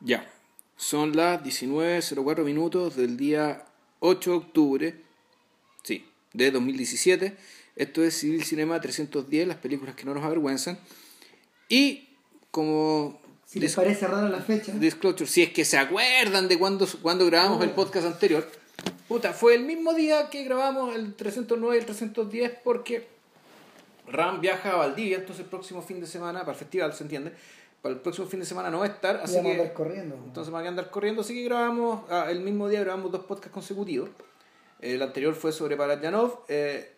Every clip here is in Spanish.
Ya, son las 19.04 minutos del día 8 de octubre, sí, de 2017. Esto es Civil Cinema 310, las películas que no nos avergüenzan. Y como... Si les parece rara la fecha. Disclosure, si es que se acuerdan de cuando, cuando grabamos el podcast anterior. Puta, fue el mismo día que grabamos el 309 y el 310 porque Ram viaja a Valdivia, entonces el próximo fin de semana, para el festival, ¿se entiende? Para el próximo fin de semana no va a estar, así Vamos a que... andar corriendo. Entonces me voy a andar corriendo, así que grabamos, ah, el mismo día grabamos dos podcasts consecutivos. El anterior fue sobre Paradjanov, eh,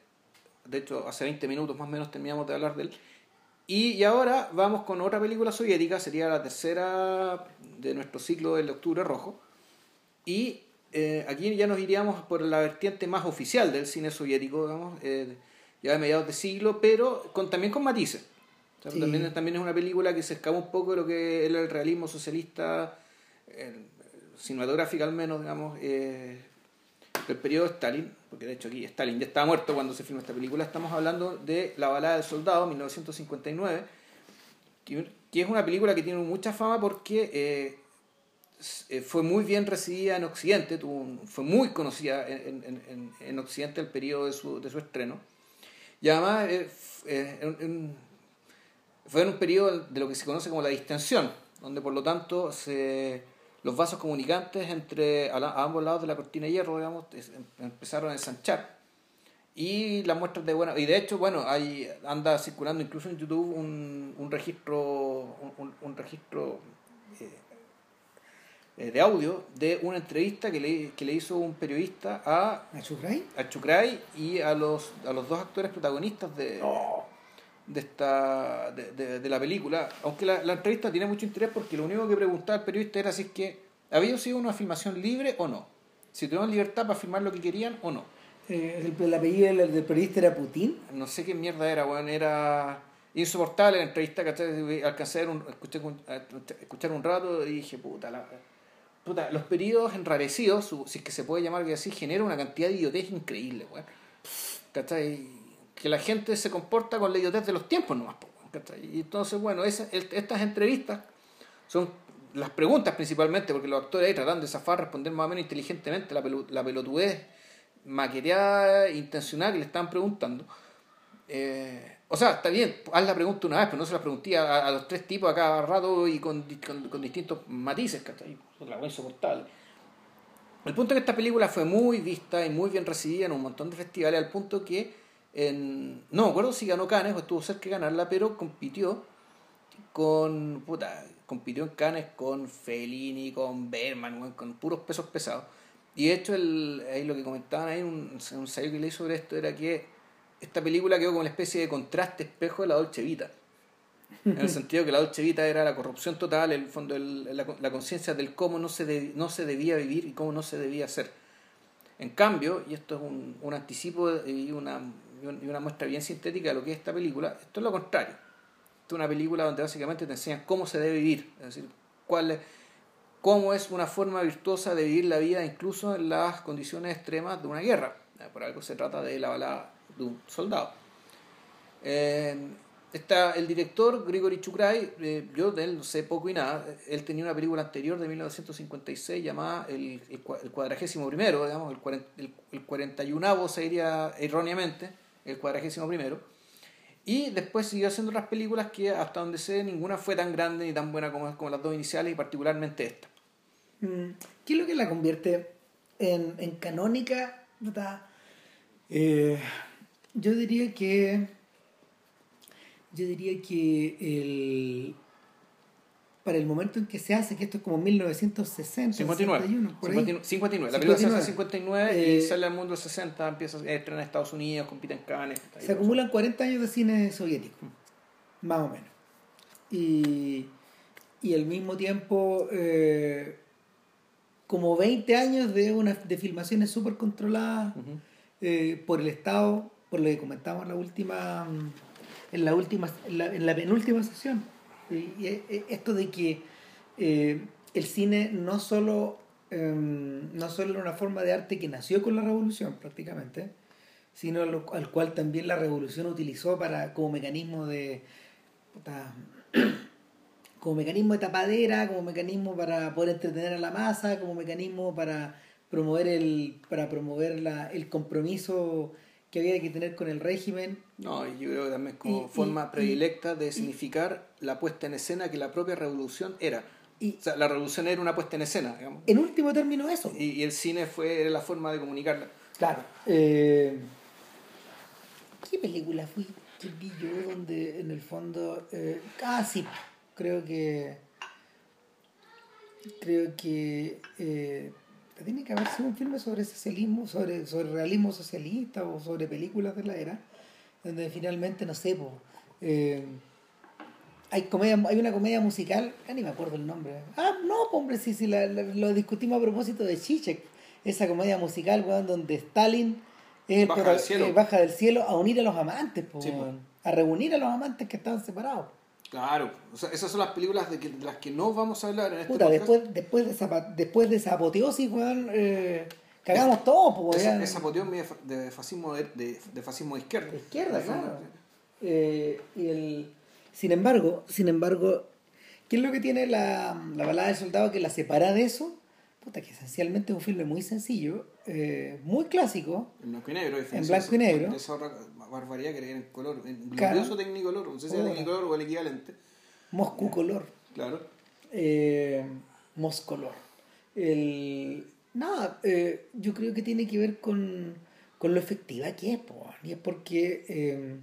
de hecho hace 20 minutos más o menos terminamos de hablar de él. Y, y ahora vamos con otra película soviética, sería la tercera de nuestro ciclo del Octubre Rojo. Y eh, aquí ya nos iríamos por la vertiente más oficial del cine soviético, digamos, eh, ya de mediados de siglo, pero con, también con matices. O sea, Sí. también, también es una película que se escapa un poco de lo que era el realismo socialista, eh, cinematográfico al menos, digamos, eh, del periodo de Stalin, porque de hecho aquí Stalin ya estaba muerto cuando se filmó esta película, estamos hablando de La balada del soldado, 1959, que, que es una película que tiene mucha fama porque eh, eh, fue muy bien recibida en Occidente, tuvo un- fue muy conocida en, en- en- en Occidente el periodo de su, de su estreno. Y además eh, en- fue en un periodo de lo que se conoce como la distensión, donde por lo tanto se, los vasos comunicantes entre a, la- a ambos lados de la cortina de hierro digamos, es- em- empezaron a ensanchar. Y las muestras de bueno, y de hecho, bueno, hay, anda circulando incluso en YouTube un, un registro, un, un- registro eh, eh, de audio de una entrevista que le, que le hizo un periodista a, ¿A Chukray? a Chukray y a los, a los dos actores protagonistas de, de esta de, de- de la película. Aunque la, la entrevista tiene mucho interés porque lo único que preguntaba el periodista era si es que había sido una filmación libre o no. Si tuvieron libertad para filmar lo que querían o no. Eh, el, el apellido del, del periodista era Putin. no sé qué mierda era, weón, era insoportable la entrevista, ¿cachai? Alcancé a un, escuché escuchar un rato y dije, puta, la, puta los periodos enrarecidos, si es que se puede llamar que así, generan una cantidad de idiotez increíble, weón. ¿Cachai? Que la gente se comporta con la idiotez de los tiempos nomás. Y entonces, bueno, esa- estas entrevistas son las preguntas principalmente, porque los actores ahí tratan de zafar, responder más o menos inteligentemente la, pelu- la pelotudez maqueteada, intencional que le estaban preguntando. Eh, o sea, está bien, haz la pregunta una vez, pero no se la pregunté a, los tres tipos a cada rato y con, con, con distintos matices, ¿cachai? La insoportable. El punto es que esta película fue muy vista y muy bien recibida en un montón de festivales, al punto que en, no me acuerdo si ganó Cannes o estuvo cerca de ganarla, pero compitió con puta, compitió en Cannes con Fellini, con Berman, con puros pesos pesados. Y de hecho, el, ahí lo que comentaban ahí un, un ensayo que leí sobre esto era que esta película quedó como una especie de contraste espejo de la Dolce Vita. En el sentido que la Dolce Vita era la corrupción total, el fondo, la conciencia del cómo no se, de- no se debía vivir y cómo no se debía hacer. En cambio, y esto es un, un anticipo y una, y un- y una muestra bien sintética de lo que es esta película, esto es lo contrario. Esto es una película donde básicamente te enseñan cómo se debe vivir, es decir, cuál es, cómo es una forma virtuosa de vivir la vida incluso en las condiciones extremas de una guerra. Por algo se trata de la balada de un soldado. Eh, está el director Grigory Chukray, eh, yo de él no sé poco y nada. Él tenía una película anterior de 1956 llamada El, el, cua- el cuadragésimo primero, digamos, el, cuaren- el, el 41 se diría erróneamente, el cuadragésimo primero. Y después siguió haciendo otras películas que hasta donde sé ninguna fue tan grande ni tan buena como, como las dos iniciales y particularmente esta. Mm, ¿Qué es lo que la convierte en, en canónica? Eh, yo diría que. Yo diría que el. Para el momento en que se hace, que esto es como 1960, 59. 61, por ahí. 59. 59. La película se hace en 59. 59 y Eh, sale al mundo en 60, empieza a estrenar en Estados Unidos, compite en Cannes. Se acumulan 40 años de cine soviético, más o menos. Y, y al mismo tiempo, eh, como 20 años de, una, de filmaciones súper controladas Ujú. eh, por el Estado, por lo que comentamos en la última, mm, en la, última, en la, en la penúltima sesión. Y, eh, esto de que eh, el cine no solo, em, no solo era una forma de arte que nació con la revolución prácticamente, sino al, al cual también la revolución utilizó para como mecanismo de como mecanismo de tapadera, como mecanismo para poder entretener a la masa, como mecanismo para promover el, para promover la, el compromiso que había que tener con el régimen. No, y yo creo que también como forma predilecta de significar la puesta en escena que la propia revolución era. Y, o sea, la revolución era una puesta en escena, digamos. En último término eso. Y, el cine fue la forma de comunicarla. Claro. Eh, ¿Qué película fui que vi yo donde en el fondo... Eh, ah, creo que... Creo que... Eh, tiene que haber sido un filme sobre socialismo, sobre, sobre realismo socialista o sobre películas de la era, donde finalmente, no sé, eh, hay, comedia, hay una comedia musical, ya ni me acuerdo el nombre. Ah, no, hombre, sí, sí, la, lo discutimos a propósito de Chichek, esa comedia musical, donde Stalin es el baja, del cielo. Eh, baja del cielo a unir a los amantes, a reunir a los amantes que estaban separados. Claro, o sea, esas son las películas de, que, las que no vamos a hablar en este Puta, después, después, de esa, después de esa apoteosis, weón, eh, cagamos todo, pues, esa, esa, apoteosis de fascismo de, de, fascismo de izquierda. De izquierda, claro. Eh, y el, sin embargo, sin embargo, ¿qué es lo que tiene la, la balada del soldado que la separa de eso? Puta, que esencialmente es un filme muy sencillo, eh, muy clásico. En blanco y negro, En blanco y negro barbaridad que era en color, en glorioso Tecnicolor, no sé si era Tecnicolor o el equivalente. Moscú color. Claro. Eh, Moscolor. El, nada, eh, yo creo que tiene que ver con, con lo efectiva que es, y es porque eh,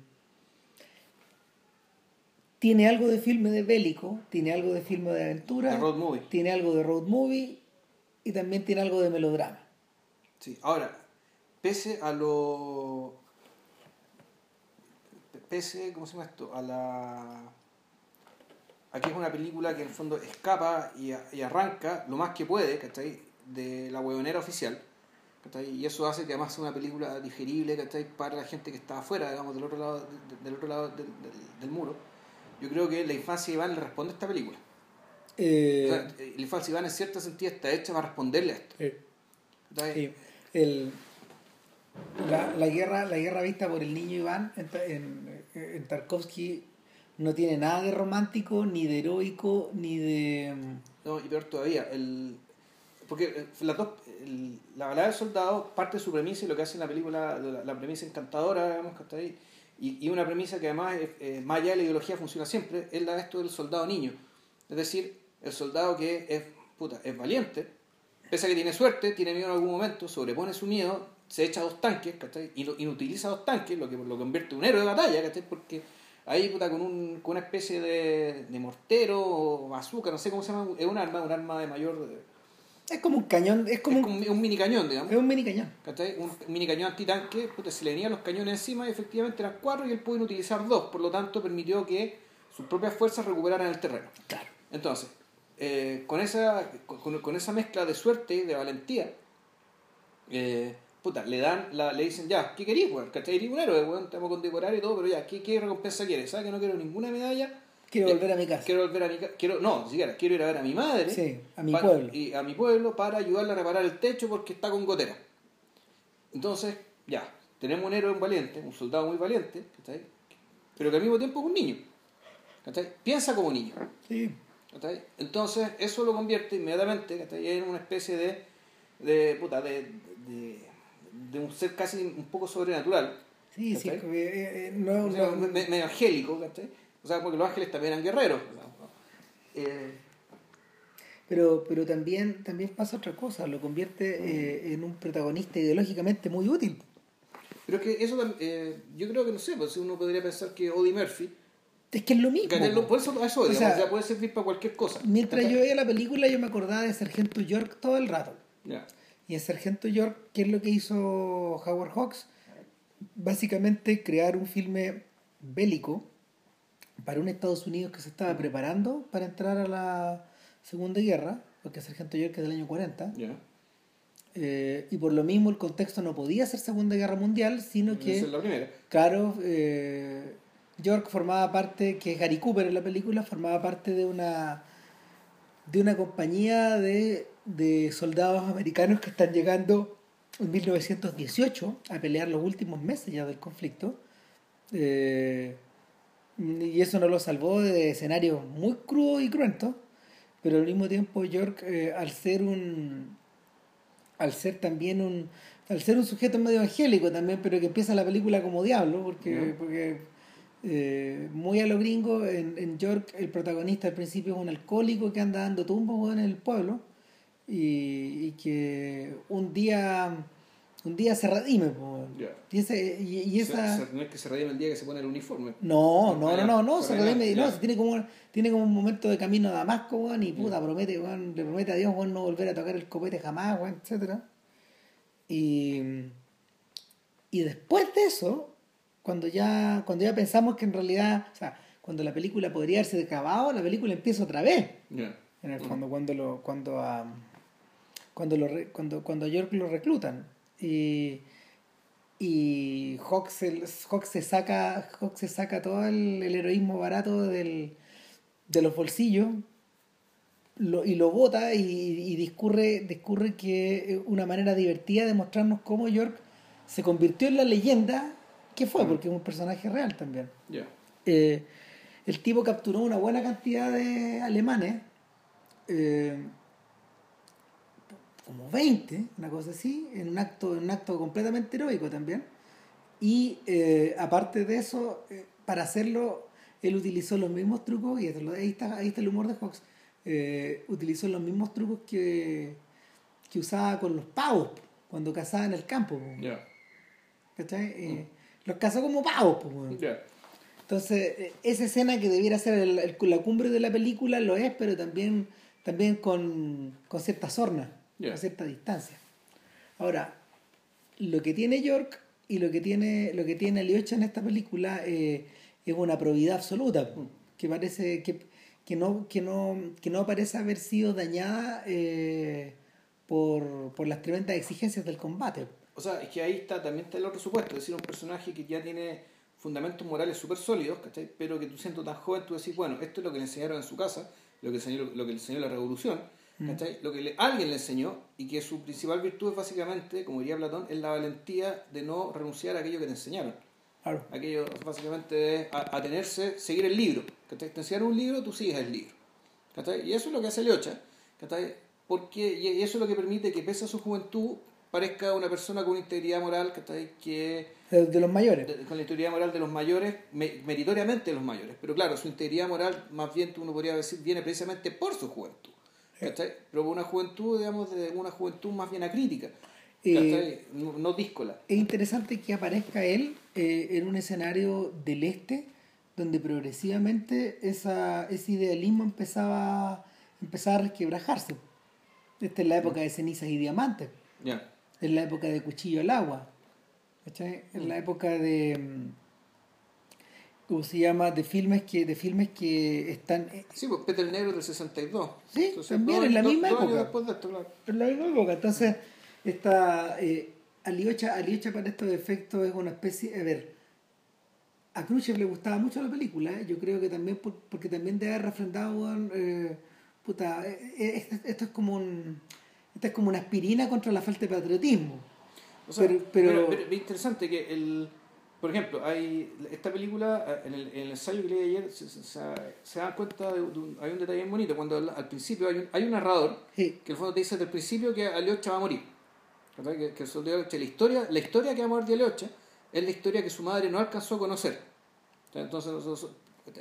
tiene algo de filme de bélico, tiene algo de filme de aventura, road movie. tiene algo de road movie y también tiene algo de melodrama. Sí, ahora, pese a lo pese, ¿cómo se llama esto? A la... Aquí es una película que en el fondo escapa y, y arranca lo más que puede, ¿cachai? De la huevonera oficial. ¿cachai? Y eso hace que además sea una película digerible, ¿cachai? Para la gente que está afuera, digamos, del otro lado, del, otro lado del, del, muro. Yo creo que la infancia de Iván le responde a esta película. Eh... la infancia de Iván en cierto sentido está hecha para responderle a esto. Eh... Sí. El, la, la, guerra, la guerra vista por el niño Iván en, en, Tarkovsky no tiene nada de romántico, ni de heroico, ni de... No, y peor todavía, el, porque eh, la, la balada del soldado parte de su premisa y lo que hace en la película, la, premisa encantadora, digamos, que está ahí, y, y una premisa que además, eh, más allá de la ideología, funciona siempre, es la de esto del soldado niño. Es decir, el soldado que es, puta, es valiente, pese a que tiene suerte, tiene miedo en algún momento, sobrepone su miedo, se echa dos tanques, ¿cachai? Y, y utiliza dos tanques, lo que lo convierte en un héroe de batalla, ¿cachai? Porque ahí, puta, con, un, con una especie de, de mortero o bazooka, no sé cómo se llama, es un arma, un arma de mayor... Es como un cañón, es como, un, mini cañón, digamos. Es un mini cañón. ¿cachai? Un, mini cañón antitanque, puta, se le venían los cañones encima y efectivamente eran cuatro y él pudo utilizar dos, por lo tanto permitió que sus propias fuerzas recuperaran el terreno. Claro. Entonces, eh, con, esa, con, con, esa mezcla de suerte y de valentía, eh, puta, le dan, la, le dicen, ya, ¿qué querís, weón? ¿Cachai? Eres un héroe, weón, te vamos a condecorar y todo, pero ya, ¿qué, qué recompensa quieres? ¿Sabes que no quiero ninguna medalla? Quiero volver a mi casa. Quiero volver a mi casa. Quiero, no, ni siquiera, quiero ir a ver a mi madre. Sí, a mi pueblo. Y a mi pueblo para ayudarle a reparar el techo porque está con gotera. Entonces, ya, tenemos un héroe un valiente, un soldado muy valiente, ¿cachai? Pero que al mismo tiempo es un niño. ¿cachai? Piensa como un niño. Sí. ¿Cachai? Entonces, eso lo convierte inmediatamente ¿cachai? en una especie de, de, puta, de, de de un ser casi un poco sobrenatural. Sí, sí, eh, eh, no, medio angélico, O sea, porque los ángeles también eran guerreros. Eh, pero, pero también, también pasa otra cosa, lo convierte en un protagonista ideológicamente muy útil. Pero es que eso yo creo que no sé, pues uno podría pensar que Odie Murphy. Es que es lo mismo. por eso, eso o sea, puede servir para cualquier cosa. Mientras yo veía la película, yo me acordaba de Sargento York todo el rato. Ya. Y en Sargento York, ¿qué es lo que hizo Howard Hawks? Básicamente crear un filme bélico para un Estados Unidos que se estaba preparando para entrar a la Segunda Guerra, porque Sargento York es del año 40. Eh, y por lo mismo el contexto no podía ser Segunda Guerra Mundial, sino que... Es la primera. Claro, eh, York formaba parte, que es Gary Cooper en la película, formaba parte de una de una compañía de de soldados americanos que están llegando en 1918 a pelear los últimos meses ya del conflicto. Eh, Y eso no lo salvó de escenarios muy crudos y cruentos, pero al mismo tiempo York, eh, al ser un. al ser también un. al ser un sujeto medio evangélico también, pero que empieza la película como diablo, porque. porque eh, muy a lo gringo, en, en, York el protagonista al principio es un alcohólico que anda dando tumbos en el pueblo y, y que un día un día se redime. Y, ese, y, esa... no es que se redime el día que se pone el uniforme. No, no, no, no, no, se redime, no, tiene como, tiene como un momento de camino a Damasco, weón, y puta, promete, le promete a Dios, weón, no volver a tocar el copete jamás, weón, etc. Y, y después de eso, cuando ya, cuando ya pensamos que en realidad, o sea, cuando la película podría haberse acabado, la película empieza otra vez. En el fondo, cuando lo, cuando a, cuando lo, cuando, cuando a York lo reclutan. Y, y Hawk se, se saca se saca todo el, heroísmo barato del, de los bolsillos lo, y lo bota y, discurre, discurre que una manera divertida de mostrarnos cómo York se convirtió en la leyenda que fue, porque es un personaje real también. Eh, el tipo capturó una buena cantidad de alemanes. Eh, como 20, una cosa así, en un acto, un acto completamente heroico también. Y eh, aparte de eso, eh, para hacerlo, él utilizó los mismos trucos, y ahí está, ahí está el humor de Fox, eh, utilizó los mismos trucos que, que usaba con los pavos cuando cazaba en el campo. ¿Cachai? Los cazó como pavos. Entonces, esa escena que debiera ser la cumbre de la película lo es, pero también, también con, con cierta sorna a cierta distancia. Ahora, lo que tiene York y lo que tiene, lo que tiene Aliocha en esta película eh, es una probidad absoluta, que parece que, que, no, que, no, que no parece haber sido dañada eh, por, por las tremendas exigencias del combate. O sea, es que ahí está también está el otro supuesto, es decir, un personaje que ya tiene fundamentos morales súper sólidos, pero que tú siendo tan joven, tú decís, bueno, esto es lo que le enseñaron en su casa, lo que, enseñó, lo que le enseñó la revolución, Mm. Lo que alguien le enseñó y que su principal virtud es básicamente, como diría Platón, es la valentía de no renunciar a aquello que te enseñaron. Aquello básicamente es atenerse, seguir el libro. Te enseñaron un libro, tú sigues el libro. Y eso es lo que hace Leocha. Porque, y eso es lo que permite que pese a su juventud parezca una persona con una integridad moral que de los mayores con la integridad moral de los mayores meritoriamente de los mayores pero claro su integridad moral más bien uno podría decir viene precisamente por su juventud pero una juventud, digamos, de una juventud más bien acrítica. Eh, no, díscola. Es interesante que aparezca él eh, en un escenario del este donde progresivamente esa, ese idealismo empezaba, empezaba a resquebrajarse. Esta es la época de cenizas y diamantes. Es la época de cuchillo al agua. Es la época de mm, ¿cómo se llama? De filmes que, de filmes que están... Eh, sí, pues Peter Negro del 62. Sí, también en la misma época. En la misma época. Entonces, esta eh, Aliocha, Aliocha para estos efectos es una especie... A ver, a Khrushchev le gustaba mucho la película, ¿eh? yo creo que también porque también debe haber refrendado, eh, puta, eh, esto es como un... Esta es como una aspirina contra la falta de patriotismo. O sea, pero, pero, es interesante que el por ejemplo, hay esta película, en el, en el ensayo que leí ayer, se, se, dan cuenta de, un, hay un detalle bien bonito, cuando al, principio hay un, hay un narrador que en el fondo te dice desde el principio que Aliocha va a morir. Que, que la, historia, la historia que va a morir de Aliocha es la historia que su madre no alcanzó a conocer. Entonces,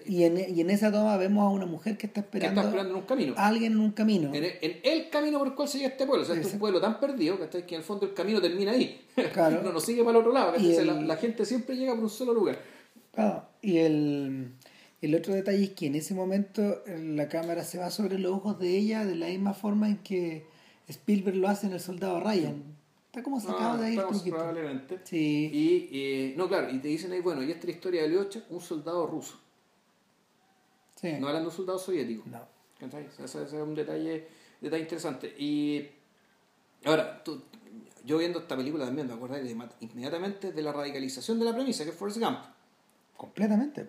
y en, y en esa toma vemos a una mujer que está esperando, está esperando en un camino. A alguien en un camino. En el, camino por el cual se llega este pueblo. O sea, es un pueblo tan perdido que en el fondo el camino termina ahí. Claro. no nos sigue para el otro lado. la, gente siempre llega por un solo lugar. Claro. Y el, el otro detalle es que en ese momento la cámara se va sobre los ojos de ella de la misma forma en que Spielberg lo hace en El Soldado Ryan. Está como sacado de ahí. Probablemente. Sí. Y, eh, no, claro, y te dicen ahí, bueno, y esta es la historia de Leocha, un soldado ruso. No eran dos soldados soviéticos. No. Ese, es un detalle, detalle interesante. Y ahora, tú, yo viendo esta película también me acordé inmediatamente de la radicalización de la premisa, que es Forrest Gump. Completamente.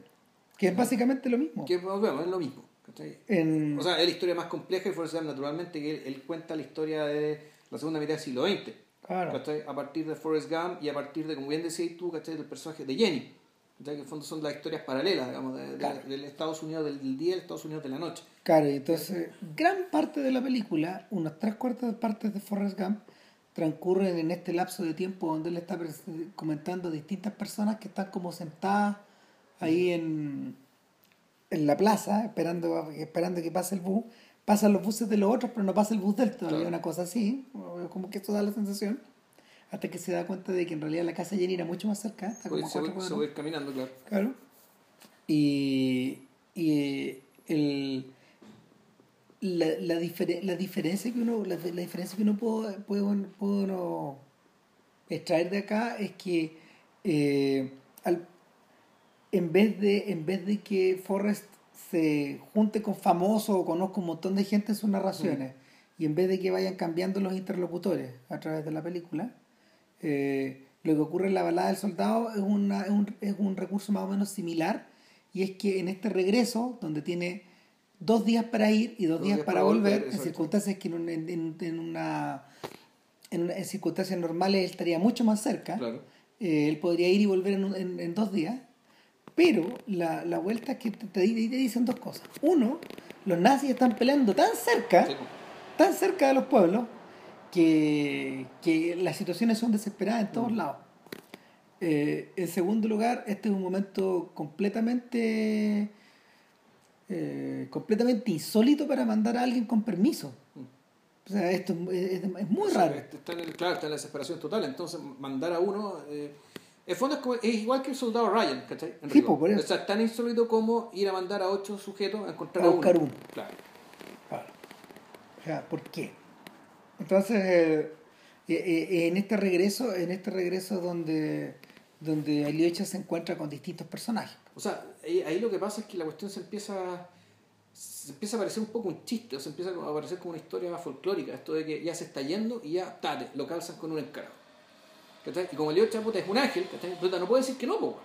Que es básicamente lo mismo. Que bueno, es lo mismo. O sea, es la historia más compleja de Forrest Gump, naturalmente, que él, cuenta la historia de la segunda mitad del siglo XX. Claro. A partir de Forrest Gump y a partir de, como bien decías tú, ¿cachai? del personaje de Jenny. Ya que en el fondo son las historias paralelas, digamos, de- de- Claro. del Estados Unidos del día y Estados Unidos de la noche. Claro, y entonces gran parte de la película, unas tres cuartas partes de Forrest Gump, transcurren en este lapso de tiempo donde él está comentando distintas personas que están como sentadas ahí en, en la plaza, esperando, esperando que pase el bus. Pasan los buses de los otros, pero no pasa el bus del todavía, Claro. una cosa así, como que esto da la sensación. Hasta que se da cuenta de que en realidad la casa Jenny era mucho más cerca, está como a se, cuatro se ir caminando, claro. Claro. Y, y el, la, la, difere- la diferencia que uno la, la diferencia que uno puede, puede, puede uno extraer de acá es que eh, al- en vez de en vez de que Forrest se junte con famosos o conozca un montón de gente en sus narraciones y en vez de que vayan cambiando los interlocutores a través de la película eh, lo que ocurre en la balada del soldado es, una, es, un, es un recurso más o menos similar y es que en este regreso donde tiene dos días para ir y dos, días, para, volver, en exacto. circunstancias que en, un- en, en- en una en, una- en circunstancias normales él estaría mucho más cerca Claro. eh, él podría ir y volver en, en- en dos días pero la, la vuelta es que te, te di- te dicen dos cosas uno los nazis están peleando tan cerca Sí, tan cerca de los pueblos que, que las situaciones son desesperadas en todos lados. Eh, en segundo lugar, este es un momento completamente eh, completamente insólito para mandar a alguien con permiso. O sea, esto es, es- es muy O sea, raro. Está en el- claro, está en la desesperación total. Entonces, mandar a uno. Eh, el fondo es, como- es igual que el soldado Ryan, ¿cachai? Sí, por eso. O sea, tan insólito como ir a mandar a ocho sujetos a encontrar A a, buscar uno. uno. Claro. Claro. O sea, ¿por qué? Entonces, eh, en este regreso, en este regreso donde, donde Aliocha se encuentra con distintos personajes. O sea, ahí, lo que pasa es que la cuestión se empieza. Se empieza a parecer un poco un chiste, o se empieza a parecer como una historia folclórica. Esto de que ya se está yendo y ya, tate, lo calzan con un encargo. Y como el Leo puta es un ángel. Puta, no puede decir que no, po.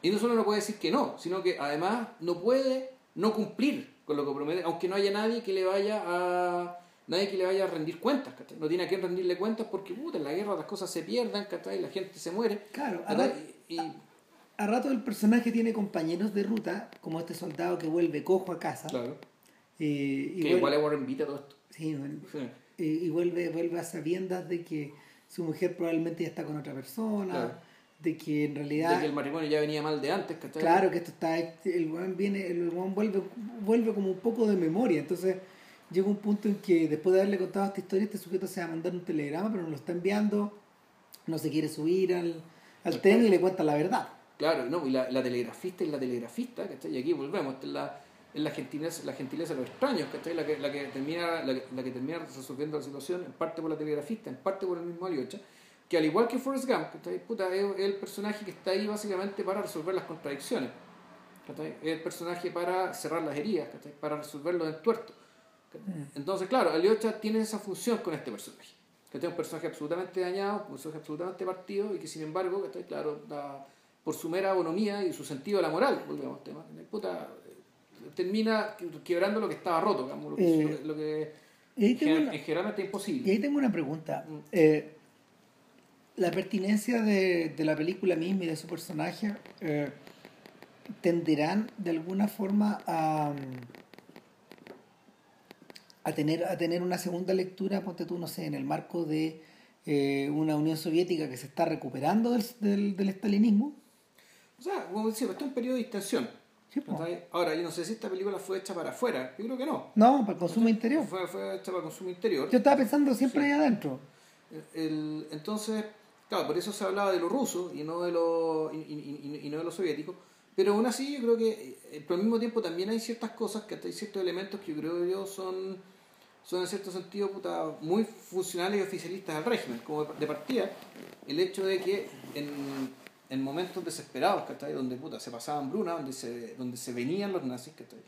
Y no solo no puede decir que no, sino que además no puede no cumplir con lo que promete, aunque no haya nadie que le vaya a nadie que le vaya a rendir cuentas, ¿cachai? No tiene a quién rendirle cuentas porque puta, en la guerra las cosas se pierden, ¿cachai? La gente se muere. Claro, ¿cachai? además- Y, y- A rato el personaje tiene compañeros de ruta, como este soldado que vuelve cojo a casa. claro. eh, y, Que igual es Warren Beatty a todo esto. sí, bueno, Sí. eh, y vuelve, vuelve a sabiendas de que su mujer probablemente ya está con otra persona, Claro. de que en De realidad, que el matrimonio ya venía mal de antes, ¿cachai? claro que esto está, el weón viene, el weón vuelve, vuelve como un poco de memoria, entonces llega un punto en que después de haberle contado esta historia, este sujeto se va a mandar un telegrama, pero no lo está enviando, no se quiere subir al, al tren y le cuenta la verdad. Claro, no, y la, telegrafista es la telegrafista, ¿cachai? Y aquí volvemos, esta es la, es la gentileza, la gentileza de los extraños, ¿cachai? La que, la que termina, la, que- termina resolviendo la situación, en parte por la telegrafista, en parte por el mismo Aliocha, que al igual que Forrest Gump, ¿cachai? Puta, es, el personaje que está ahí básicamente para resolver las contradicciones. Es el personaje para cerrar las heridas, ¿cachai? Para resolver los entuertos. ¿Cachai? Entonces, claro, Aliocha tiene esa función con este personaje. Que es un personaje absolutamente dañado, un personaje absolutamente partido y que sin embargo, ¿cachai? claro, da- por su mera bonomía y su sentido de la moral, volvemos al tema, puta, eh, termina quebrando lo que estaba roto, digamos, lo que, Eh, lo que Y ahí tengo gener- una- es generalmente Y imposible. ahí tengo una pregunta. Mm. Eh, la pertinencia de, de la película misma y de su personaje eh, tenderán de alguna forma a, a, tener, a tener una segunda lectura, ponte tú, no sé, en el marco de eh, una Unión Soviética que se está recuperando del, del, del estalinismo. O sea, como decía, esto es un periodo de distensión. Sí. ¿cachai? Ahora, yo no sé si esta película fue hecha para afuera, yo creo que no. No, para el consumo interior. Fue, fue hecha para consumo interior. Yo estaba pensando siempre Sí. ahí adentro. El- entonces, claro, por eso se hablaba de lo ruso y no de lo, y, y- y- y no de lo soviético. Pero aún así, yo creo que, eh, pero al mismo tiempo también hay ciertas cosas, que hay ciertos elementos que yo creo yo son, son en cierto sentido puta, muy funcionales y oficialistas al régimen. Como de partida, el hecho de que en, en momentos desesperados, ¿cachai? donde puta, se pasaban bruna, donde se, donde se venían los nazis, ¿cachai?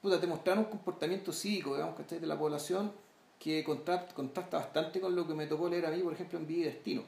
puta, te mostraron un comportamiento cívico, digamos, ¿cachai? de la población que contrasta, contrasta bastante con lo que me tocó leer a mí, por ejemplo, en Vida y Destino.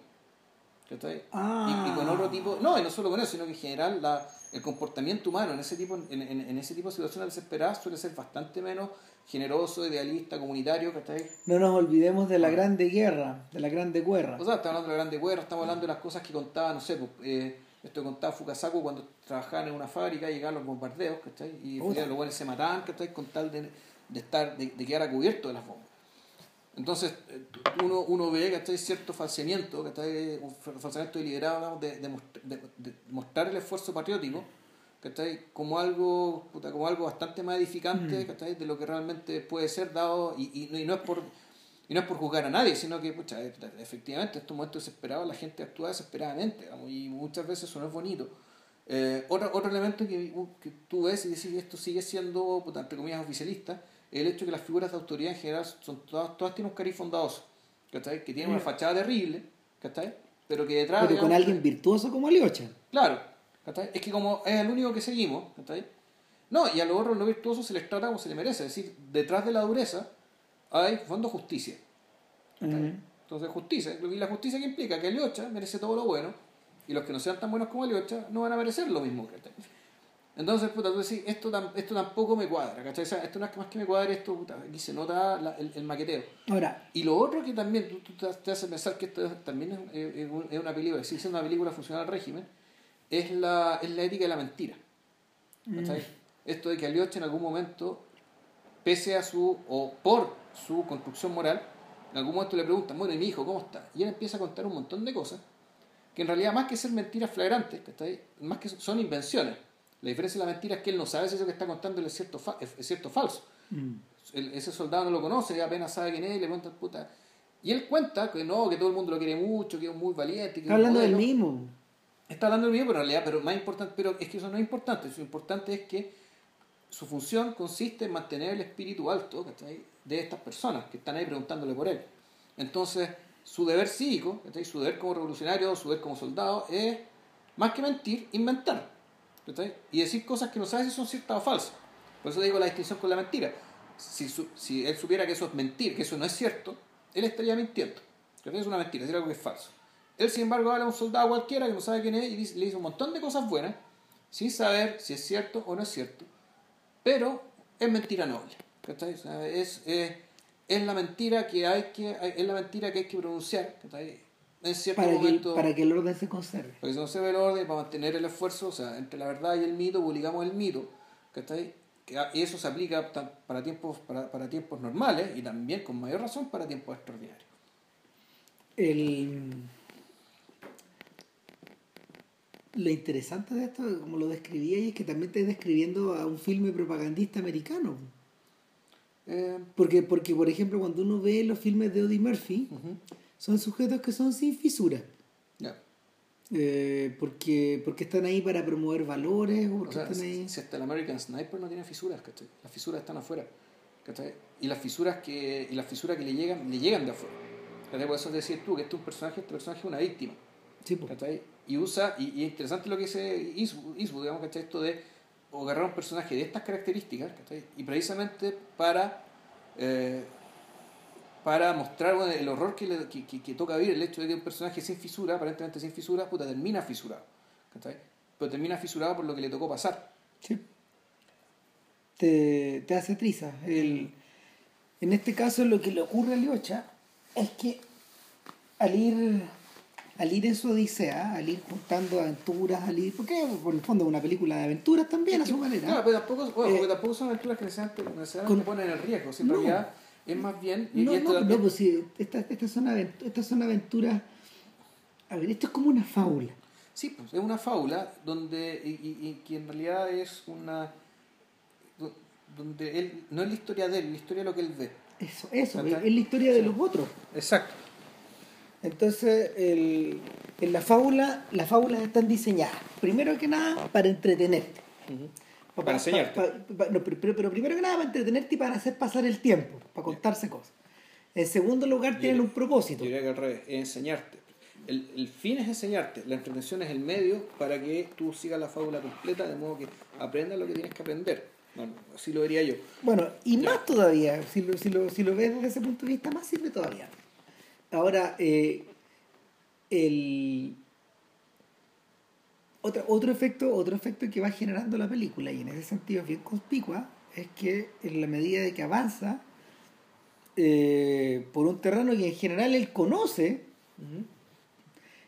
¿cachai? Ah. Y, y con otro tipo, no, y no solo con eso, sino que en general la, el comportamiento humano en ese tipo en, en, en ese tipo de situaciones desesperadas suele ser bastante menos generoso, idealista, comunitario, ¿cachai? No nos olvidemos de la grande guerra, de la grande guerra. O sea, estamos hablando de la Grande Guerra, estamos hablando de las cosas que contaba, no sé, pues, eh, Esto contaba Fukasaku cuando trabajaban en una fábrica, llegaban los bombardeos, ¿cachai? Y los buenos se mataban, ¿cachai? Con tal de, de estar, de, de quedar a cubierto de las bombas. Entonces, eh, uno, uno ve, ¿cachai? Cierto falseamiento, ¿cachai? Un falseamiento deliberado, digamos, de- de mostrar el esfuerzo patriótico, ¿cachai? Como algo, puta, como algo bastante más edificante, ¿cachai? De lo que realmente puede ser dado, y, y, y no es por y no es por juzgar a nadie, sino que, pucha, efectivamente, en estos momentos desesperados la gente actúa desesperadamente, digamos, y muchas veces eso no es bonito. Eh, otro, otro elemento que, que tú ves y decís esto sigue siendo, puta, entre comillas, oficialista, es el hecho de que las figuras de autoridad en general son todas, todas tienen un cariz bondadoso, ¿cachai? Que tienen una Mm. fachada terrible, ¿cachai? Pero que detrás... Pero con alguien virtuoso como Aliocha. Claro, ¿cachai? Es que como es el único que seguimos, ¿cachai? No, y a los otros, los virtuosos, se les trata como se les merece. Es decir, detrás de la dureza hay fondo justicia. Entonces, justicia. Y la justicia que implica que Aliocha merece todo lo bueno y los que no sean tan buenos como Aliocha no van a merecer lo mismo. ¿cachai? Entonces, puta, tú decís, esto, tam- esto tampoco me cuadra, ¿cachai? O sea, esto no es que más que me cuadre, esto, puta, aquí se nota la- el, el maqueteo. Ahora, Y lo otro que también tú, tú te, hace pensar que esto es- también es, una película, si es una película funcional al régimen, es la, es la ética de la mentira. ¿cachai? Esto de que Aliocha en algún momento, pese a su, o por su construcción moral, en algún momento le preguntan, bueno, ¿y mi hijo cómo está? Y él empieza a contar un montón de cosas que en realidad más que ser mentiras flagrantes, ¿cachai? más que son- invenciones. La diferencia de la mentira es que él no sabe si eso que está contando es cierto, fa- es cierto o falso mm, el- ese soldado no lo conoce, apenas sabe quién es, le pregunta puta. Y él cuenta que no, que todo el mundo lo quiere mucho, que es muy valiente. Que está hablando del mismo. Está hablando del mismo, pero en realidad, pero más importante, pero es que eso no es importante. Lo importante es que su función consiste en mantener el espíritu alto de estas personas que están ahí preguntándole por él. Entonces, su deber cívico, su deber como revolucionario, su deber como soldado, es más que mentir, inventar. Y decir cosas que no sabe si son ciertas o falsas. Por eso digo la distinción con la mentira. Si, su- si él supiera que eso es mentir, que eso no es cierto, él estaría mintiendo. Es una mentira, decir algo que es falso. Él, sin embargo, habla a un soldado cualquiera que no sabe quién es y dice- le dice un montón de cosas buenas, sin saber si es cierto o no es cierto. Pero es mentira noble. es, es, es la mentira que hay que es la mentira que hay que pronunciar en cierto Para que, momento para que el orden se conserve. para que se conserve el orden para mantener el esfuerzo o sea entre la verdad y el mito publicamos el mito ¿cachai? Que y eso se aplica para tiempos para, para tiempos normales y también con mayor razón para tiempos extraordinarios El... Lo interesante de esto, como lo describía, es que también estás describiendo a un filme propagandista americano. Eh, Porque, porque, por ejemplo, cuando uno ve los filmes de Eddie Murphy, ujú, son sujetos que son sin fisura. ya. Eh, porque, porque están ahí para promover valores, o O sea, están ahí... si, hasta el American Sniper no tiene fisuras, ¿cachai? Las fisuras están afuera, ¿cachai? Y las fisuras que, y las fisuras que le llegan, le llegan de afuera. ¿cachai? Por eso decir tú que este es un personaje, este personaje es una víctima. Sí. ¿cachai? Y usa, y, y es interesante lo que dice Eastwood, Eastwood, digamos, ¿cachai? Esto de agarrar un personaje de estas características, ¿cachai? Y precisamente para, eh, para mostrar el horror que, le, que- que toca vivir, el hecho de que un personaje sin fisura, aparentemente sin fisura, puta, termina fisurado, ¿cachai? Pero termina fisurado por lo que le tocó pasar. Sí. Te, te hace triza. El, en este caso lo que le ocurre a Liocha es que al ir, al ir en su odisea, al ir juntando aventuras, al ir... Porque por el fondo es una película de aventuras también a su manera. Claro, pero tampoco, bueno, Eh, porque tampoco son aventuras que necesariamente, ponen en riesgo, si en No. realidad es más bien... No, y esto no, también- no, pues sí, estas estas son, avent- estas son aventuras... A ver, esto es como una fábula. Sí, pues es una fábula donde y, y- y que en realidad es una do- donde él no es la historia de él, la historia de lo que él ve. Eso, eso, es, es la historia de Sí. los otros. Exacto. Entonces, el- en la fábula, las fábulas están diseñadas, primero que nada, para entretenerte. Pa- Para pa- enseñarte. no, pero, pero primero que nada, para entretenerte y para hacer pasar el tiempo, para contarse cosas. En segundo lugar, tienen un propósito. Yo diría que al revés, es enseñarte. El, el fin es enseñarte, la entretención es el medio para que tú sigas la fábula completa, de modo que aprendas lo que tienes que aprender. Bueno, así lo vería yo. Bueno, y Ya. más todavía, si lo, si, lo, si lo ves desde ese punto de vista, más sirve todavía. Ahora, eh, el otro, otro efecto, otro efecto que va generando la película, y en ese sentido es bien conspicua, es que en la medida de que avanza eh, por un terreno que en general él conoce,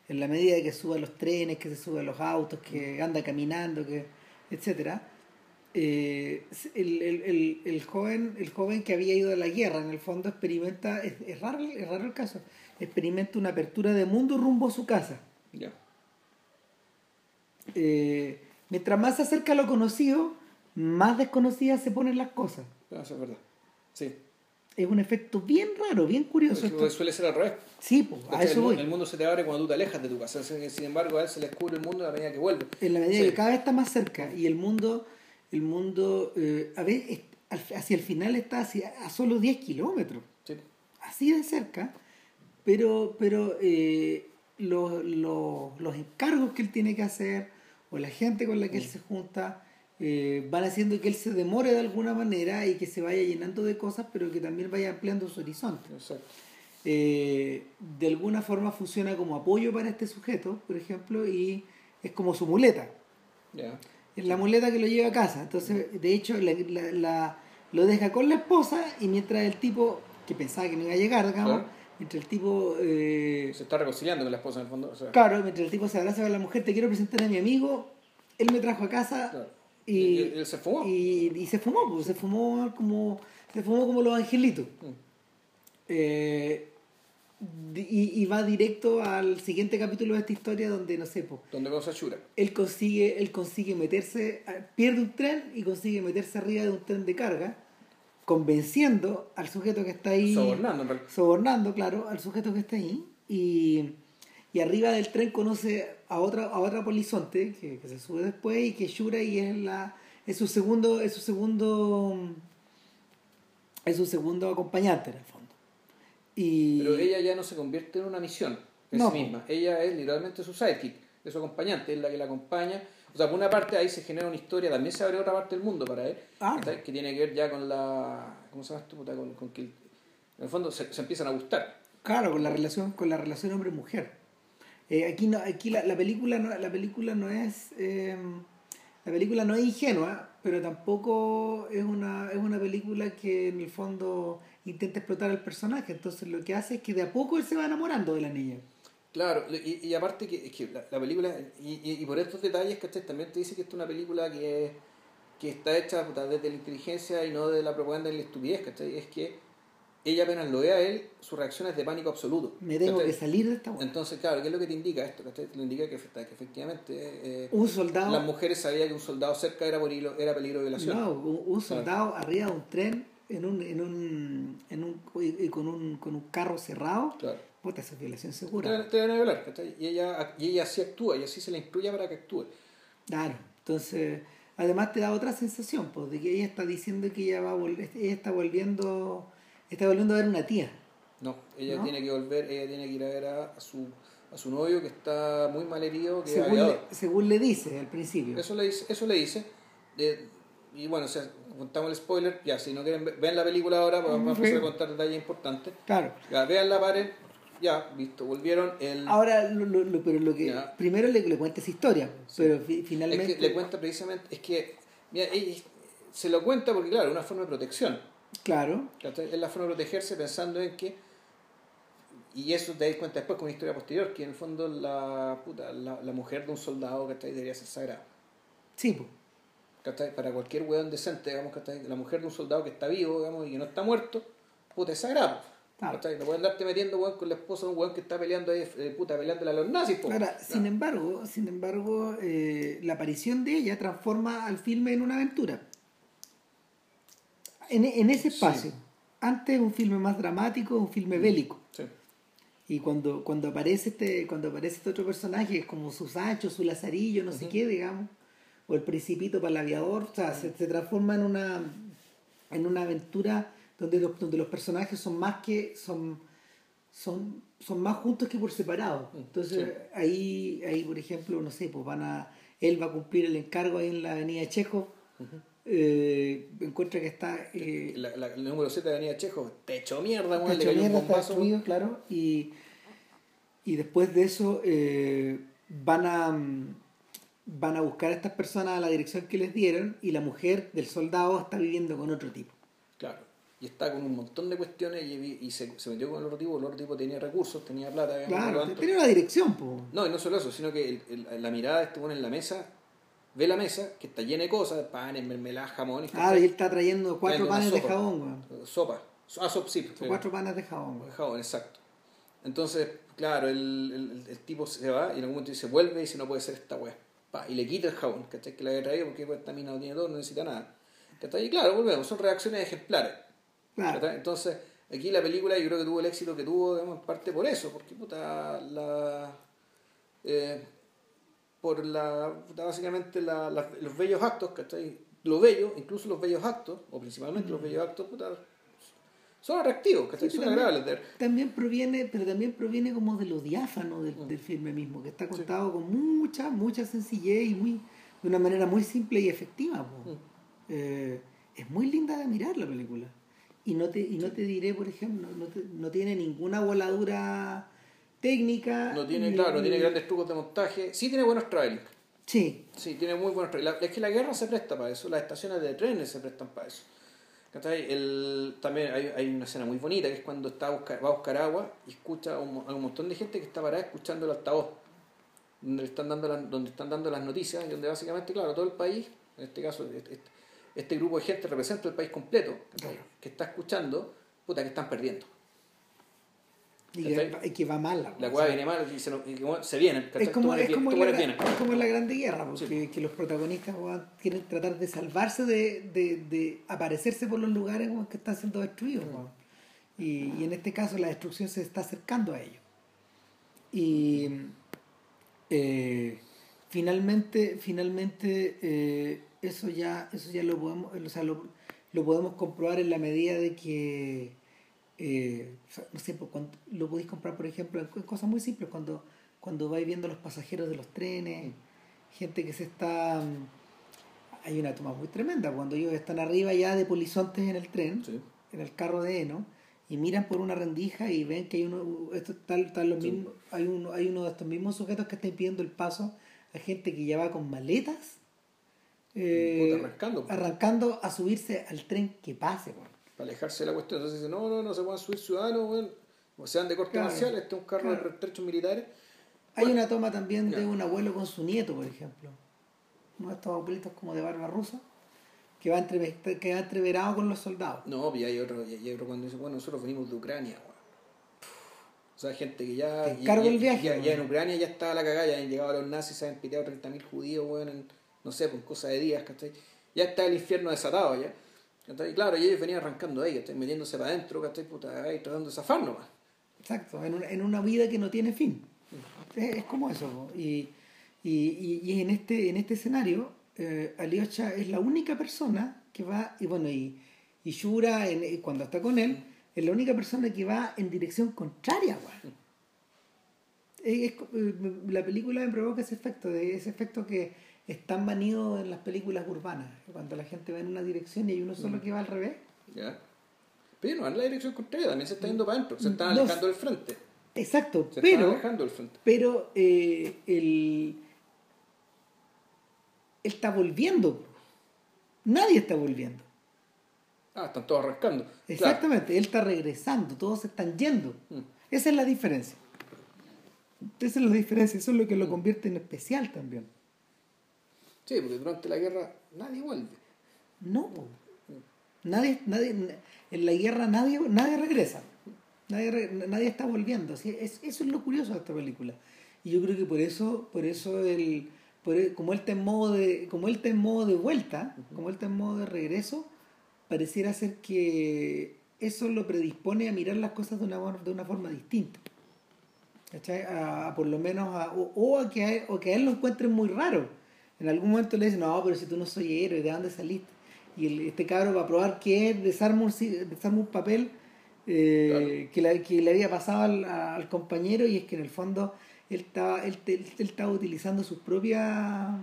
en la medida que suba los trenes, que se suba los autos, que anda caminando, que etcétera, eh, el, el, el, el, joven, el joven que había ido a la guerra, en el fondo experimenta, es, es raro, es raro el caso, experimenta una apertura de mundo rumbo a su casa. Eh, mientras más se acerca a lo conocido, más desconocidas se ponen las cosas. Ah, Eso es verdad. Sí. Es un efecto bien raro, bien curioso. Porque esto. suele ser al revés. Sí, pues, a eso el, voy. el mundo se te abre cuando tú te alejas de tu casa. Sin embargo, a él se le descubre el mundo a la medida que vuelve. En la medida Sí. que cada vez está más cerca y el mundo, el mundo eh, a ver, es- hacia el final está hacia, a solo 10 kilómetros, Sí. así de cerca, pero, pero eh, los, los, los encargos que él tiene que hacer o la gente con la que él se junta eh, van haciendo que él se demore de alguna manera y que se vaya llenando de cosas, pero que también vaya ampliando su horizonte. Exacto. Eh, de alguna forma funciona como apoyo para este sujeto, por ejemplo, y es como su muleta. Es la muleta que lo lleva a casa. Entonces, de hecho, la, la- la- lo deja con la esposa y mientras el tipo, que pensaba que no iba a llegar, digamos, mientras el tipo, eh, Se está reconciliando con la esposa en el fondo. O sea, claro, mientras el tipo se abraza con la mujer, te quiero presentar a mi amigo, él me trajo a casa claro. y, Y él- él se fumó. y, y se fumó, pues, se fumó como, se fumó como los angelitos. Mm. Eh, y, y va directo al siguiente capítulo de esta historia donde, no sé, pues, Donde conoce a Shura. él consigue, él consigue meterse, pierde un tren y consigue meterse arriba de un tren de carga, convenciendo al sujeto que está ahí, Sobornando en realidad. sobornando, claro, al sujeto que está ahí, y, y arriba del tren conoce a otra, a otra polizonte que, que se sube después y que Shura y es la, es su segundo, es su segundo, es su segundo acompañante en el fondo. Y, Pero ella ya no se convierte en una misión en No. sí misma. Ella es literalmente su sidekick, es su acompañante, es la que la acompaña. O sea, por una parte ahí se genera una historia, también se abre otra parte del mundo para él, Ah. que tiene que ver ya con la... ¿Cómo se llama esto? Con, con que en el fondo se, se empiezan a gustar. Claro, con la relación, con la relación hombre-mujer. Eh, aquí no, aquí la, la película no, la película no es eh, la película no es ingenua, pero tampoco es una, es una película que en el fondo intenta explotar al personaje. Entonces lo que hace es que de a poco él se va enamorando de la niña. Claro, y, y aparte que, es que la, la película, y, y, y por estos detalles, ¿cachai? También te dice que esta es una película que, que está hecha puta, desde la inteligencia y no de la propaganda y la estupidez, ¿cachai? Es que ella apenas lo ve a él, su reacción es de pánico absoluto. Me tengo ¿cachai? que salir de esta hueá. Entonces, claro, ¿qué es lo que te indica esto? ¿cachai? Te lo indica que, efect- que efectivamente eh, Un soldado, las mujeres sabían que un soldado cerca era peligro, era peligro de violación. no, un, un soldado arriba de un tren en un, en un, en un, y con un con un carro cerrado, Claro. puta, esa es violación Te, segura. van- te van a violar, ¿cachai? Y ella, y ella así actúa, y así se le instruye para que actúe. Claro, entonces, además te da otra sensación, pues, de que ella está diciendo que ella va a ella está volviendo, está volviendo a ver una tía. No, ella ¿No? tiene que volver, ella tiene que ir a ver a, a su, a su novio que está muy mal herido, que Según le, según le dice al principio. Eso le dice, eso le dice. y bueno, o sea, contamos el spoiler, ya, si no quieren, vean la película ahora, vamos vamos a empezar a contar detalles importantes. Claro. Ya, vean la paren, ya, listo, volvieron el... Ahora, lo, lo- lo- pero lo que Ya. primero le, le cuenta esa historia, pero fi- es finalmente que le cuenta precisamente, es que, mira, ella se lo cuenta porque, claro, es una forma de protección. Claro. Es la forma de protegerse pensando en que, y eso te das cuenta después con una historia posterior, que en el fondo la, puta, la, la mujer de un soldado ¿cachai? debería ser sagrada. sí, pues. Para cualquier weón decente, digamos, la mujer de un soldado que está vivo digamos, y que no está muerto, puta, es sagrado. Claro. No pueden andarte metiendo weón, con la esposa de un weón que está peleando ahí, eh, puta, peleándole a los nazis. po. Ahora, No. sin embargo, sin embargo, eh, la aparición de ella transforma al filme en una aventura. En, en ese espacio. Antes un filme más dramático, un filme bélico. Sí. Y cuando, cuando aparece este, cuando aparece este otro personaje, es como su Sancho, su Lazarillo, no sé qué, digamos, o el principito para el aviador, o sea, se, se transforma en una en una aventura donde los, donde los personajes son más que son son, son más juntos que por separado. Entonces, Sí. ahí, ahí, por ejemplo, no sé, pues van a, él va a cumplir el encargo ahí en la avenida Chejo, eh, encuentra que está eh, La, número 7 de Avenida Chejo, te echó mierda, weón, Está le mierda, está destruido, claro. Y, y después de eso eh, van a mm, van a buscar a estas personas a la dirección que les dieron y la mujer del soldado está viviendo con otro tipo. Claro. y está con un montón de cuestiones y, y se, se, metió con el otro tipo, el otro tipo tenía recursos, tenía plata. Claro, tenía una dirección. No, y no solo eso, sino que el, el, la mirada pone en la mesa, ve la mesa, que está llena de cosas, panes, mermelada, jamón. Y ah, y él está trayendo cuatro panes de jabón, güey. Sopa. Ah, sopa, sí. Cuatro panes de jabón. De jabón, exacto. Entonces, claro, el, el, el, tipo se va y en algún momento dice, vuelve y dice, no puede ser esta weá. Y le quita el jabón, ¿cachai? Que le había traído porque esta mina no tiene todo, no necesita nada. ¿cachai? Y claro, volvemos, son reacciones ejemplares. Entonces, aquí la película yo creo que tuvo el éxito que tuvo, digamos, en parte por eso, porque puta, la. Eh, por la. básicamente la, los bellos actos, ¿cachai? Lo bello, incluso los bellos actos, o principalmente los bellos actos, puta, son atractivos, ¿cachai? son agradables. También proviene, pero también proviene como de lo diáfano del, mm. filme mismo, que está contado con mucha, mucha sencillez y muy, de una manera muy simple y efectiva. Mm. Eh, es muy linda de mirar la película. Y no te, y no te diré, por ejemplo, no, no tiene ninguna voladura técnica. No tiene, claro, no tiene grandes trucos de montaje. Sí tiene buenos trailers. Sí. Sí, tiene muy buenos trailers. Es que la guerra se presta para eso, las estaciones de trenes se prestan para eso. El, también hay, hay, una escena muy bonita que es cuando está va a buscar agua y escucha a un, un, montón de gente que está parada escuchando el altavoz donde están dando las, donde están dando las noticias y donde básicamente claro todo el país en este caso este, este grupo de gente representa el país completo que está escuchando, puta, que están perdiendo. Y que, va mal la La cual viene mal y se, se viene. Es como, es, como la, es como la Grande Guerra, porque que los protagonistas quieren tratar de salvarse de, de, de, aparecerse por los lugares que están siendo destruidos. Y, y, en este caso la destrucción se está acercando a ellos. Y eh, finalmente, finalmente eh, eso ya, eso ya lo podemos, o sea, lo, lo podemos comprobar en la medida de que, eh, no sé, pues, lo podéis comprar, por ejemplo, en cosas muy simples, cuando, cuando vais viendo los pasajeros de los trenes, gente que se está... Hay una toma muy tremenda, cuando ellos están arriba ya de polizontes en el tren, en el carro de Eno, y miran por una rendija y ven que hay uno, esto tal, tal lo mismo, hay uno, hay uno de estos mismos sujetos que está impidiendo el paso a gente que ya va con maletas eh, arrancando, arrancando a subirse al tren que pase. Para alejarse de la cuestión. Entonces dicen, no, no, no se pueden subir ciudadanos, o sean de corte marcial, este es un carro de retrechos militares. Hay una toma también de un abuelo con su nieto, por ejemplo. Uno de estos abuelitos como de barba rusa, que va, que va entreverado con los soldados. No, y hay otro, y hay otro cuando dice, bueno, nosotros venimos de Ucrania, O sea, gente que ya. ya, el viaje, ya, en Ucrania ya estaba la cagada, ya han llegado los nazis, se han piteado 30.000 judíos, bueno, en, no sé, por cosa de días, ¿cachai? Ya está el infierno desatado ya. ¿Cachai? Claro, y ellos venían arrancando ahí. Metiéndose para adentro, ¿cachai? Puta, ahí tratando de zafar. Exacto, en una, en una vida que no tiene fin. Es, como eso. Y, y, y, en, este, en este escenario, eh, Aliocha es la única persona que va, y bueno, y, y Shura, en, cuando está con él, es la única persona que va en dirección contraria, es, la película me provoca ese efecto, de ese efecto que es tan manido en las películas urbanas, cuando la gente va en una dirección y hay uno solo mm. que va al revés. Ya. Pero no en la dirección contraria, también se está yendo para adentro, se están alejando del frente. Exacto, se pero, alejando del frente. pero eh, él, está volviendo. Nadie está volviendo. Ah, están todos arrancando. Exactamente, él está regresando, todos están yendo. Mm. Esa es la diferencia. Esa es la diferencia, eso es lo que lo mm. convierte en especial también. Sí, porque durante la guerra nadie vuelve. No, nadie, nadie, en la guerra nadie, nadie regresa. Nadie, nadie está volviendo. Es, eso es lo curioso de esta película. Y yo creo que por eso, por eso el, como él está en modo de, como él está en modo de vuelta, como él está en modo de regreso, pareciera ser que eso lo predispone a mirar las cosas de una, de una forma distinta. A, por lo menos a, o, a que o que a él lo encuentren muy raro en algún momento le dicen, no, pero si tú no soy héroe, ¿de dónde saliste? Y este cabro va a probar que es desarma un, un papel eh, que, le, que, le, había pasado al, al, compañero y es que en el fondo él estaba, él, él, estaba utilizando su propia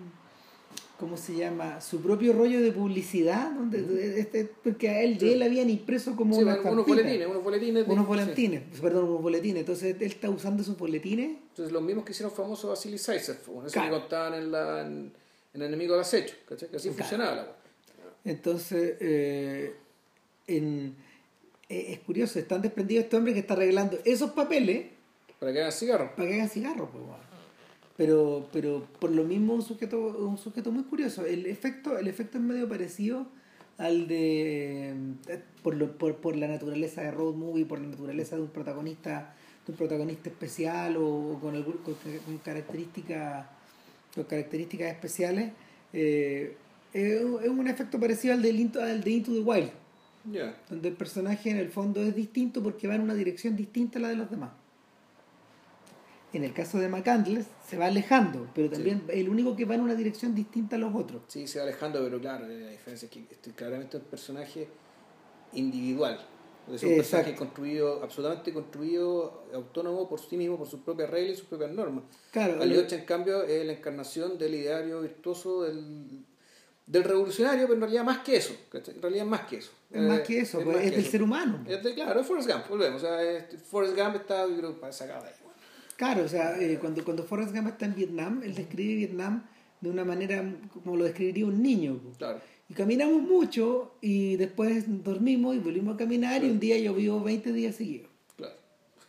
¿cómo se llama? su propio rollo de publicidad donde este, porque a él, él habían impreso como unos boletines unos boletines unos boletines perdón unos boletines. Entonces él está usando esos boletines. Entonces los mismos que hicieron famoso Vasily Zaitsev eso que contaban en la el enemigo al acecho, ¿cachai? Que así funcionaba la Entonces, eh, en, eh, es curioso, están desprendidos este hombre que está arreglando esos papeles Para que hagan cigarros. para que hagan cigarros, pues. Pero, pero por lo mismo un sujeto, un sujeto muy curioso. El efecto, el efecto es medio parecido al de eh, por, lo, por, por la naturaleza de road movie, por la naturaleza de un protagonista, de un protagonista especial o con, algún- con, con características con características especiales. eh, es un- es efecto parecido al de, Into, al de Into the Wild, Ya. donde el personaje en el fondo es distinto porque va en una dirección distinta a la de los demás. En el caso de McCandless se va alejando, pero también el único que va en una dirección distinta a los otros. Sí, se va alejando, pero claro, la diferencia es que este es claramente un personaje individual. Es un Exacto. personaje construido, absolutamente construido, autónomo por sí mismo, por sus propias reglas y sus propias normas. Claro, Aliocha, en cambio, es la encarnación del ideario virtuoso del, del revolucionario, pero en realidad más que eso. ¿cachai? En realidad más que eso. es más Eh, que eso, es pues, más es que del eso. ser humano. Es de- claro, es Forrest Gump, volvemos. O sea, es- Forrest Gump está, yo creo, sacado de ahí. bueno. Claro, o sea, eh, cuando, cuando Forrest Gump está en Vietnam, él describe Vietnam de una manera como lo describiría un niño. pues. Claro. Y caminamos mucho y después dormimos y volvimos a caminar y un día llovió 20 días seguidos. Claro.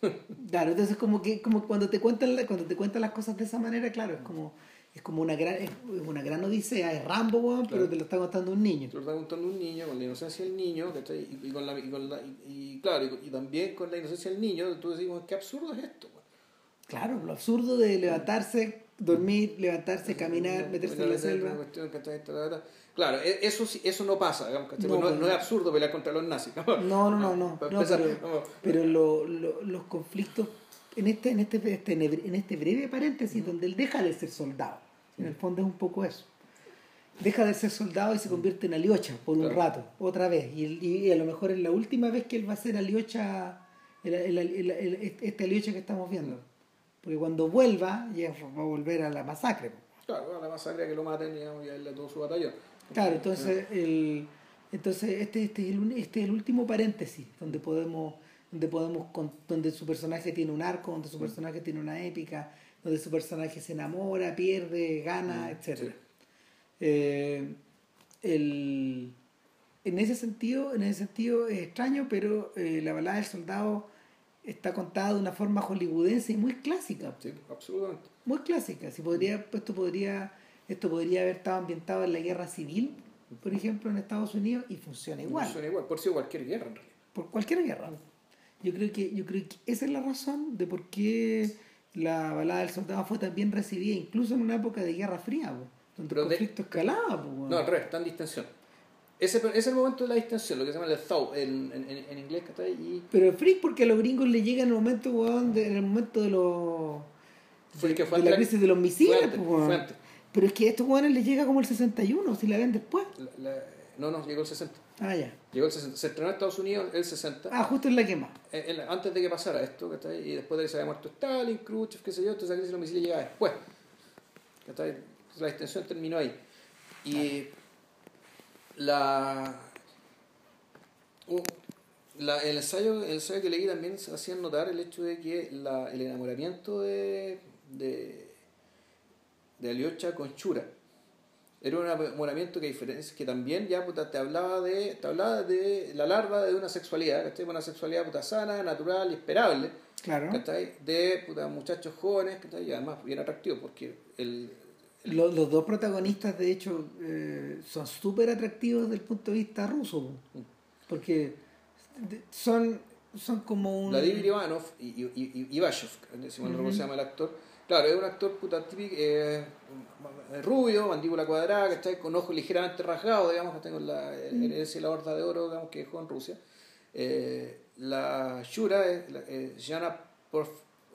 Claro, entonces como que como cuando te cuentan cuando te cuentan las cosas de esa manera, claro, es como es como una gran es una gran odisea, es Rambo, pero te lo está contando un niño. Se lo está contando un niño, con la inocencia del niño. Y, y con la, y, con la- y- claro, y, también con la inocencia del niño, tú decimos, qué absurdo es esto. Claro, lo absurdo de levantarse, dormir, levantarse, caminar, meterse en la selva. Claro, e- eso sí- eso no pasa, digamos. No, No, no, pues no es absurdo pelear contra los nazis. No, No, no, no, no, pero, pero lo- lo- los conflictos en este, en este, este, en este breve paréntesis donde él deja de ser soldado, en el fondo es un poco eso. Deja de ser soldado y se convierte en aliocha por un rato, otra vez. Y, a lo mejor es la última vez que él va a ser aliocha, el, el- el- el- este aliocha que estamos viendo. Porque cuando vuelva, ya va a volver a la masacre. Claro, la masacre que lo maten digamos, y a él todo su batallón. Claro, entonces, el, entonces este, este, es el, este es el último paréntesis donde podemos, donde podemos donde su personaje tiene un arco, donde su personaje tiene una épica, donde su personaje se enamora, pierde, gana, etcétera. sí. Eh, el- en ese sentido, en ese sentido es extraño, pero eh, la balada del soldado está contada de una forma hollywoodense y muy clásica Sí, absolutamente. muy clásica. Si podría, esto podría, esto podría haber estado ambientado en la guerra civil, por ejemplo, en Estados Unidos, y funciona igual. Funciona igual, por si cualquier guerra en realidad. Por cualquier guerra. Yo creo que, yo creo que esa es la razón de por qué la balada del soldado fue tan bien recibida, incluso en una época de guerra fría, po, donde Pero el de- conflicto escalaba. po. No, al revés, está en distensión. Ese ese es el momento de la distensión, lo que se llama el thaw en, en, en- inglés, ¿cachai? Y Pero es freak porque a los gringos les llega en el momento, weón, de- en el momento de los Fue que fue de la crisis de los misiles, fue antes, po, weón. fue antes. Pero es que a estos weones les llega como el 61, si la ven después. La- la- no, no, llegó el 60. Ah, ya. Llegó el 60. Se estrenó en Estados Unidos el 60. Ah, justo en la quema. Eh, en antes de que pasara esto, ¿cachai? Y después de que se había muerto Stalin, Khrushchev, qué sé yo, entonces la crisis de los misiles llegaba después. la extensión terminó ahí. Y la, u- la- el, ensayo, el ensayo que leí también hacía notar el hecho de que la, el enamoramiento de, de, de Aliocha con Chura era un enamoramiento que, diferencia, que también ya puta, te, hablaba de, te hablaba de la larva de una sexualidad, ¿cachai? Una sexualidad puta sana, natural y esperable. Claro. ¿cachai? De puta, muchachos jóvenes, ¿cachai? Y además bien atractivos, porque el, Los, los dos protagonistas, de hecho, eh, son súper atractivos desde el punto de vista ruso. po. Porque de- son, son como un... Vladimir Ivanov y, y, y, y Ivashov, si mal no recuerdo se llama el actor. Claro, es un actor puta típico, eh, rubio, mandíbula cuadrada, ¿cachai? Con ojos ligeramente rasgados, digamos, que con la herencia y la horda de oro digamos, que dejó en Rusia. Eh, la Shura es la- eh, Jana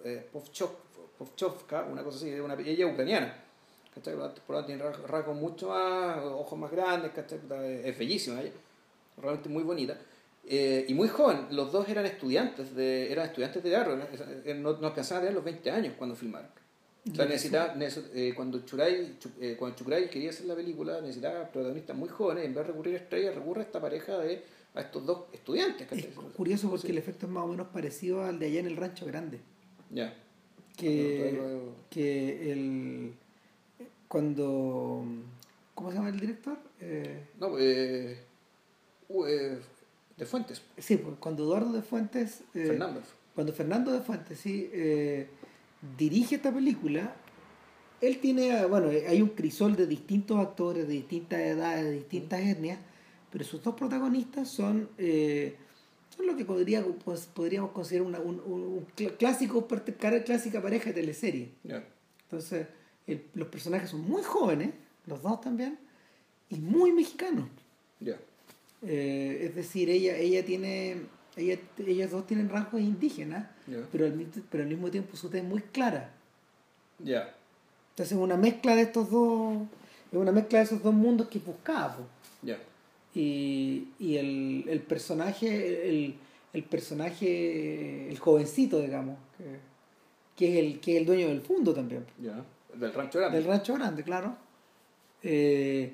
eh, Povchov- Povchovka, una cosa así, es una, ella es ucraniana. ¿Cachai? Por lo tanto- tiene ras- rasgos mucho más, ojos más grandes, ¿cachai? Es bellísima ella, realmente muy bonita. Eh, y muy joven, los dos eran estudiantes de, eran estudiantes de teatro, no, no, alcanzaban a tener los 20 años cuando filmaron. O sea, necesitaba, neces- eh, cuando, Churay, Chu- eh, cuando Churay quería hacer la película, necesitaba protagonistas muy jóvenes, en vez de recurrir a estrellas, recurre a esta pareja de a estos dos estudiantes. Es curioso porque Sí. el efecto es más o menos parecido al de allá en el Rancho Grande. Ya. Que, que el... Cuando... ¿Cómo se llama el director? Eh, No, eh, uh, eh, De Fuentes. Sí, pues, cuando Eduardo de Fuentes... eh, Fernando. Cuando Fernando de Fuentes, sí, eh, dirige esta película, él tiene, bueno, hay un crisol de distintos actores, de distintas edades, de distintas etnias, pero sus dos protagonistas son, eh, son lo que podría, pues, podríamos considerar una, un, un- un cl- clásico, clásica pareja de teleserie. Ya. Entonces, el- los personajes son muy jóvenes, los dos también, y muy mexicanos. Ya. Eh, es decir, ella, ella tiene, ella, ellas dos tienen rasgos indígenas, Ya. pero al, pero al mismo tiempo su tez es muy clara. Ya. Entonces es una mezcla de estos dos, es una mezcla de esos dos mundos que buscaba. Ya. Y, y el, el personaje, el, el personaje, el jovencito, digamos, que, que es el, que es el dueño del fondo también, Ya. Del rancho grande. del rancho grande, claro, eh,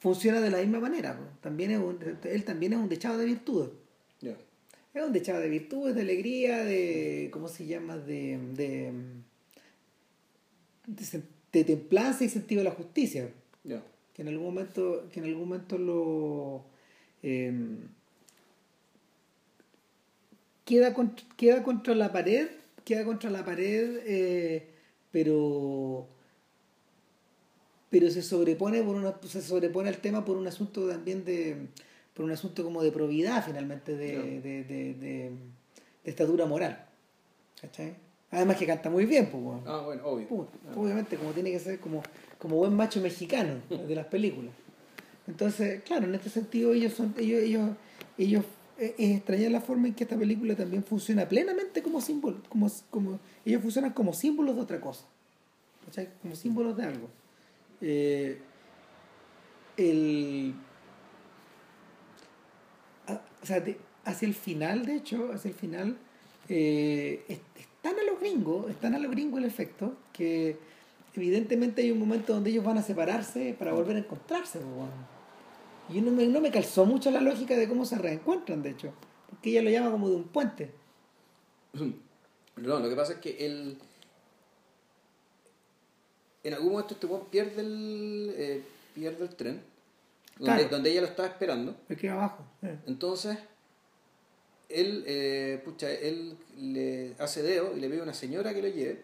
funciona de la misma manera. También es un- él también es un dechado de virtudes. Es un dechado de virtudes, de alegría, de. ¿Cómo se llama? De. de, de, de templanza y sentido de la justicia. Que en algún momento, que en algún momento lo. eh, queda, contra, queda contra la pared, queda contra la pared, eh, pero. Pero se sobrepone por una, se sobrepone al tema por un asunto también de. por un asunto como de probidad finalmente, de, Ya. de, de, de, estatura moral. ¿Cachai? Además que canta muy bien, pues. Ah, bueno, obvio. Puta, obviamente como tiene que ser como, como buen macho mexicano de las películas entonces claro en este sentido ellos son ellos ellos ellos es extrañar la forma en que esta película también funciona plenamente como símbolo como, como ellos funcionan como símbolos de otra cosa como símbolos de algo Eh, el a- o sea, de- hacia el final, de hecho, hacia el final, eh, es, a los gringos, es tan a los gringos el efecto, que evidentemente hay un momento donde ellos van a separarse para volver a encontrarse. pues, bueno. Y no me, no me calzó mucho la lógica de cómo se reencuentran, de hecho, porque ella lo llama como de un puente. No, lo que pasa es que él. En algún momento este weón pierde el, eh, pierde el tren, donde, Claro. donde ella lo estaba esperando. Queda abajo. eh. Entonces, él, eh, pucha, él le hace deo y le pide a una señora que lo lleve,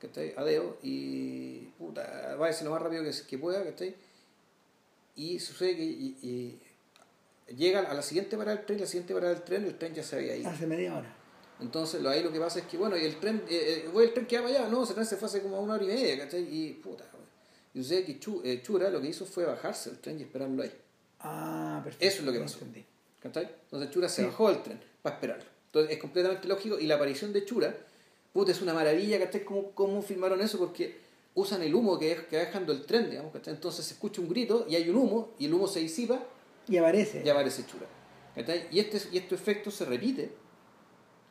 ¿cachai? A deo y, puta, váyase lo más rápido que, que pueda, ¿cachai? Y sucede que y- y llega a la siguiente parada del tren, la siguiente parada del tren, el tren ya se había ido. Hace media hora. Entonces, lo, ahí lo que pasa es que, bueno, y el tren, eh, eh, el tren que va allá, no, ese tren se fue hace como una hora y media, ¿cachai? Y, puta. Y sucede que Chu- eh, Chura lo que hizo fue bajarse del tren y esperarlo ahí. Ah, perfecto. Eso es lo que pasó. entendí. ¿Cachai? Entonces Chura se Sí. bajó del tren para esperarlo. Entonces es completamente lógico y la aparición de Chura, puta, es una maravilla, ¿cachai? ¿Cómo, cómo filmaron eso? Porque usan el humo que, que va dejando el tren, digamos, ¿cachai? Entonces se escucha un grito y hay un humo y el humo se disipa Y aparece. y aparece Chura. ¿cachai? Y este, y este efecto se repite,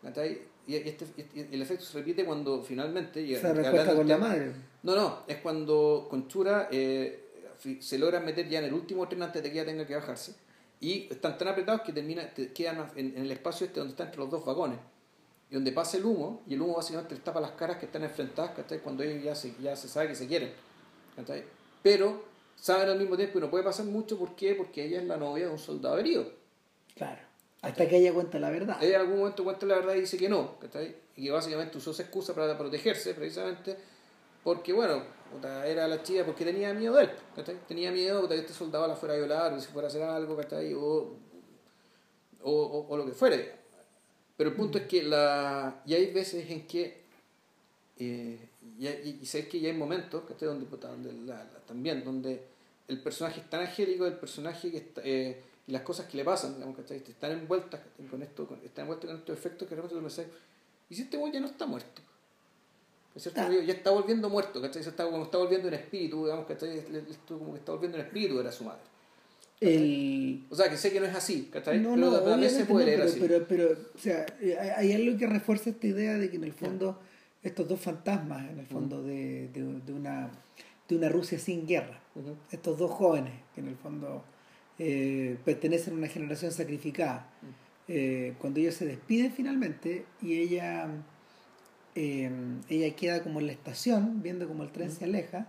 ¿cachai? Y este, el efecto se repite cuando finalmente... y- Esa hablando respuesta con la madre. no, no, es cuando con Chura eh, se logra meter ya en el último tren antes de que ella tenga que bajarse. Y están tan apretados que termina, te- quedan en, en el espacio este donde está entre los dos vagones. Y donde pasa el humo, y el humo básicamente les tapa las caras que están enfrentadas, ¿cachai? Cuando ellos ya se, ya se sabe que se quieren. ¿cachai? Pero saben al mismo tiempo que no puede pasar mucho, ¿por qué? Porque ella es la novia de un soldado herido. Claro. Hasta que ella cuenta la verdad. Ella en algún momento cuenta la verdad y dice que no, ¿cachai? Y que básicamente usó esa excusa para protegerse, precisamente, porque, bueno, era la chica porque tenía miedo de él, ¿cachai? Tenía miedo de que este soldado la fuera a violar, o si fuera a hacer algo, ¿cachai? O, o, o- o lo que fuere. Pero el punto es que la... Y hay veces en que... eh, y, y, y sabes que ya hay momentos, ¿cachai? Donde, donde la- la- también, donde el personaje es tan angélico, el personaje que está... eh, y las cosas que le pasan, digamos, ¿cachai? Están envueltas con esto, con- están envueltas con estos efectos que de repente pensás, ¿y si este güey ya no está muerto? ¿Es cierto? Ah. Ya está volviendo muerto, ¿cachai? Se está, como está volviendo en espíritu, digamos, ¿cachai? Esto como que está volviendo en espíritu, era su madre. El... O sea, que sé que no es así, ¿cachai? No, pero no, veces obviamente puede no, leer pero, así. pero, pero, o sea, eh, hay algo que refuerza esta idea de que en el fondo estos dos fantasmas, en el fondo de, de, de una, de una Rusia sin guerra, estos dos jóvenes que en el fondo eh, pertenecen a una generación sacrificada, eh, cuando ellos se despiden finalmente y ella, eh, ella queda como en la estación, viendo como el tren se aleja,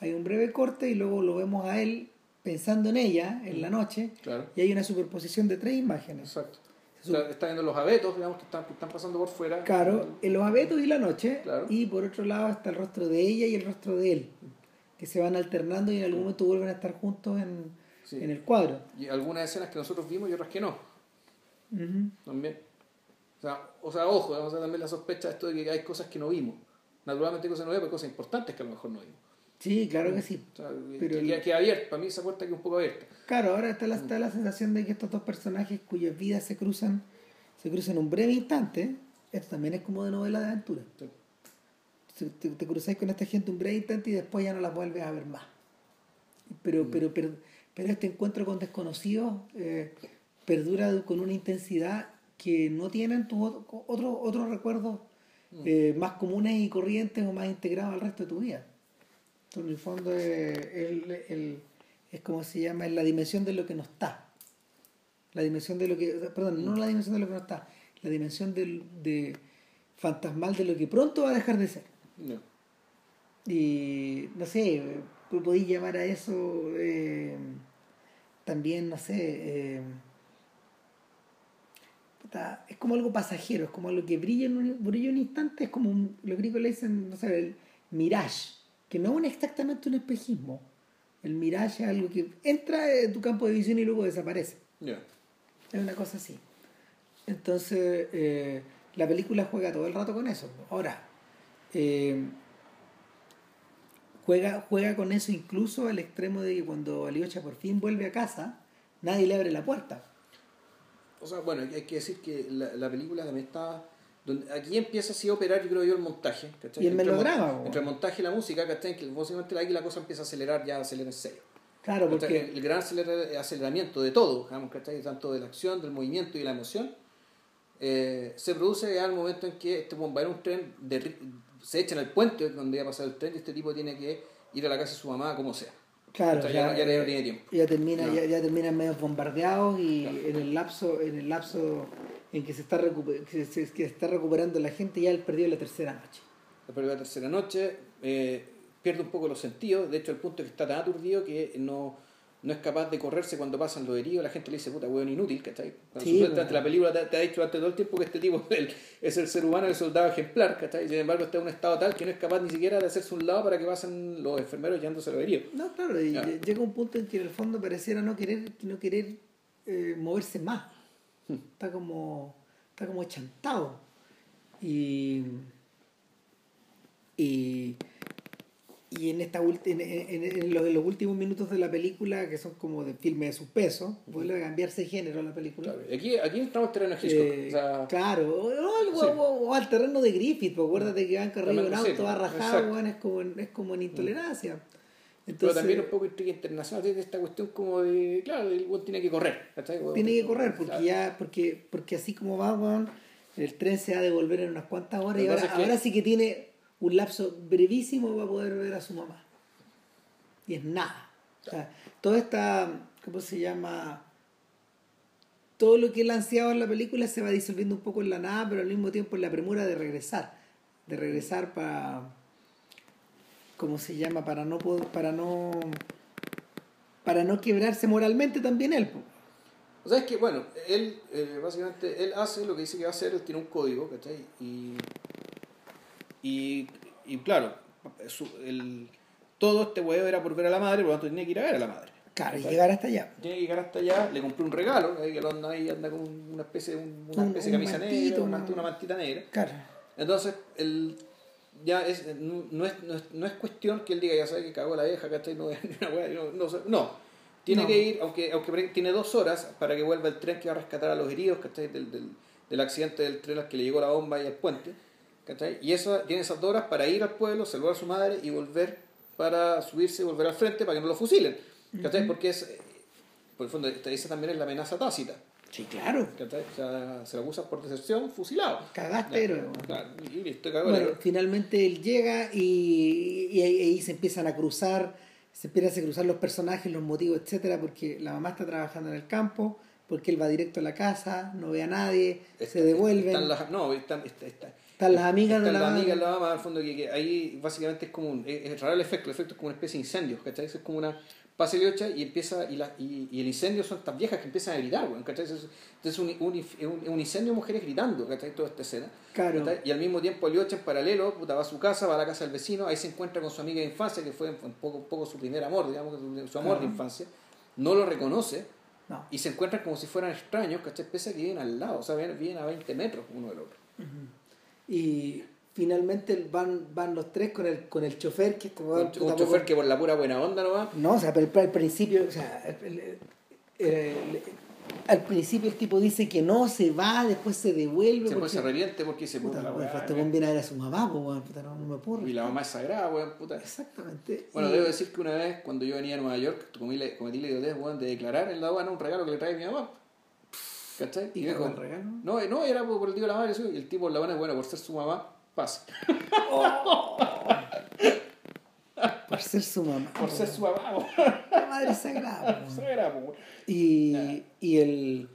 hay un breve corte y luego lo vemos a él pensando en ella en la noche Claro. y hay una superposición de tres imágenes. Exacto. O sea, está viendo los abetos, digamos, que están, que están pasando por fuera. Claro, en los abetos y la noche Claro. y por otro lado está el rostro de ella y el rostro de él, que se van alternando y en algún momento vuelven a estar juntos en, Sí. en el cuadro. Y algunas escenas que nosotros vimos y otras que no. También. O sea, o sea ojo, o sea, también la sospecha de esto de que hay cosas que no vimos. Naturalmente hay cosas que no vimos, pero hay cosas importantes que a lo mejor no vimos. Sí, claro que sí. O sea, Pero que, el- que- que abierta, para mí esa puerta que un poco abierta. Claro, ahora está la, está la sensación de que estos dos personajes cuyas vidas se cruzan, se cruzan en un breve instante, esto también es como de novela de aventura. Sí. Te, te, cruzáis con esta gente un breve instante y después ya no las vuelves a ver más. Pero, pero, pero, pero este encuentro con desconocidos eh, perdura con una intensidad que no tienen tus otros otros otros recuerdos eh, más comunes y corrientes o más integrados al resto de tu vida. En el fondo es, el- el- es como se llama, es la dimensión de lo que no está. La dimensión de lo que, perdón, no la dimensión de lo que no está, la dimensión del, de fantasmal de lo que pronto va a dejar de ser. No. Y no sé, podéis llamar a eso eh, también, no sé, eh, es como algo pasajero, es como algo que brilla en un, brilla un instante, es como un- los gringos le dicen, no sé, el mirage, que no es exactamente un espejismo. El mirage es algo que entra en tu campo de visión y luego desaparece. Ya. Es una cosa así. Entonces, eh, la película juega todo el rato con eso. Ahora, eh, juega, juega con eso incluso al extremo de que cuando Aliocha por fin vuelve a casa, nadie le abre la puerta. O sea, bueno, hay que decir que la, la película también está... Donde, aquí empieza así a operar, yo creo yo, el montaje. ¿cachai? Y el Entre melodrama, po. Entre el montaje y la música, ¿cachai? Que básicamente aquí la cosa empieza a acelerar, ya acelera en serio. Claro, porque El, el gran acelera- aceleramiento de todo, digamos, ¿cachai? Tanto de la acción, del movimiento y la emoción, eh, se produce al momento en que este bombardea un tren, de, se echa en el puente donde iba a pasar el tren y este tipo tiene que ir a la casa de su mamá como sea. claro, ya, ya, ya no tiene tiempo. ya termina, No. ya, ya terminan medio bombardeados y en el lapso, en el lapso en que se está que se, que se está recuperando la gente, ya él perdió la tercera noche. Después de la tercera noche eh, pierde un poco los sentidos, de hecho el punto es que está tan aturdido que no, no es capaz de correrse cuando pasan los heridos, la gente le dice, puta, hueón inútil, ¿cachai? Sí, pues. la película te, te ha dicho durante todo el tiempo que este tipo el- es el ser humano, el soldado ejemplar, ¿cachai? Sin embargo está en un estado tal que no es capaz ni siquiera de hacerse un lado para que pasen los enfermeros llevándose los heridos. No, claro, y Ya. llega un punto en que en el fondo pareciera no querer, no querer eh, moverse más. Está como, está como chantado. Y, y, y en, esta ulti- en, en- en los, en los últimos minutos de la película, que son como de filme de suspenso, vuelve a cambiarse de género la película. Claro. Aquí, aquí entramos en terreno de Hitchcock. Eh, o sea, claro, o, o- Sí. o- o al terreno de Griffith, pues acuérdate que van corriendo un auto, sí, va rajado, es como, en- es como en intolerancia. Entonces, también un poco intriga internacional, tiene esta cuestión como de, claro, el weón tiene que correr, tiene que correr porque Claro. ya porque porque así como va weón, el tren se va a devolver en unas cuantas horas y ahora, pasa es que- ahora sí que tiene un lapso brevísimo para poder ver a su mamá. Y es nada. O sea, toda esta cómo se llama todo lo que él ha ansiado en la película se va disolviendo un poco en la nada pero al mismo tiempo en la premura de regresar de regresar para cómo se llama para no poder- para no para no quebrarse moralmente también él. O sea, es que, bueno, él, eh, básicamente, él hace lo que dice que va a hacer, él tiene un código, ¿cachai? Y, y, y claro, su- el, todo este huevo era por ver a la madre, por lo tanto tenía que ir a ver a la madre. Claro, y llegar hasta allá. Tiene que llegar hasta allá, le compré un regalo, ahí que anda ahí, anda con una especie un- una Un- especie de camisa mantito, negra, una, una- una mantita negra. Claro. Entonces, el, ya es, no, no es, no, es, no es cuestión que él diga, ya sabe que cagó la vieja, ¿cachai? No, no, no. Tiene que ir, aunque, aunque tiene dos horas para que vuelva el tren que va a rescatar a los heridos, ¿cachai? Del, del, del accidente del tren al que le llegó la bomba y al puente, ¿cachai? Y eso, tiene esas dos horas para ir al pueblo, salvar a su madre y volver para subirse y volver al frente para que no lo fusilen, ¿cachai? Porque es, eh, por el fondo, esta- esa también es la amenaza tácita, Sí, claro. O sea, se lo acusa por deserción, fusilado. Cagaste, héroe. Claro, y listo, cagó el Bueno, finalmente él llega y, y ahí, ahí se empiezan a cruzar, se empiezan a cruzar los personajes, los motivos, etcétera, porque la mamá está trabajando en el campo, porque él va directo a la casa, no ve a nadie, se Está- devuelven, Están las, no, están, está- está- están las amigas de están la las mamá. amigas de la mamá, al fondo, que, que ahí básicamente es como un, es, es raro el efecto, el efecto es como una especie de incendio, ¿cachai? Eso es como una, pasa Liocha y empieza, y, la, y, y el incendio son estas viejas que empiezan a gritar, weón, ¿cachai? Entonces es un, un, un, incendio de mujeres gritando, ¿cachai? Toda esta escena. Claro. ¿cachai? Y al mismo tiempo Liocha en paralelo, puta, va a su casa, va a la casa del vecino, ahí se encuentra con su amiga de infancia, que fue un poco, un poco su primer amor, digamos, su, amor de infancia. No lo reconoce No. y se encuentran como si fueran extraños, ¿cachai? Pese a que viven al lado, o sea, viven, viven a 20 metros uno del otro. Y finalmente van, van los tres con el, con el chofer, que Un, weón, un tampoco- chofer que por la pura buena onda no va. No, o sea, pero al, principio, o sea, el- el- el- al principio el tipo dice que no, se va, después se devuelve. Se porque- se reviente porque se Puta, puta la este viene a ver a su mamá, puta, no, no me puedo. Y la mamá es sagrada, weón, puta. Exactamente. Bueno, debo decir que una vez, cuando yo venía a Nueva York, cometí la, cometí la idiotez, weón, de declarar en la aduana un regalo que le trae mi mamá. ¿Cachai? ¿Y Y qué el regalo? No, no, era por el tío de la madre, y el tipo en la aduana, bueno, por ser su mamá, pasa. Por ser su mamá. Por ser su mamá. La madre sagrada. Sagrada. Y, y el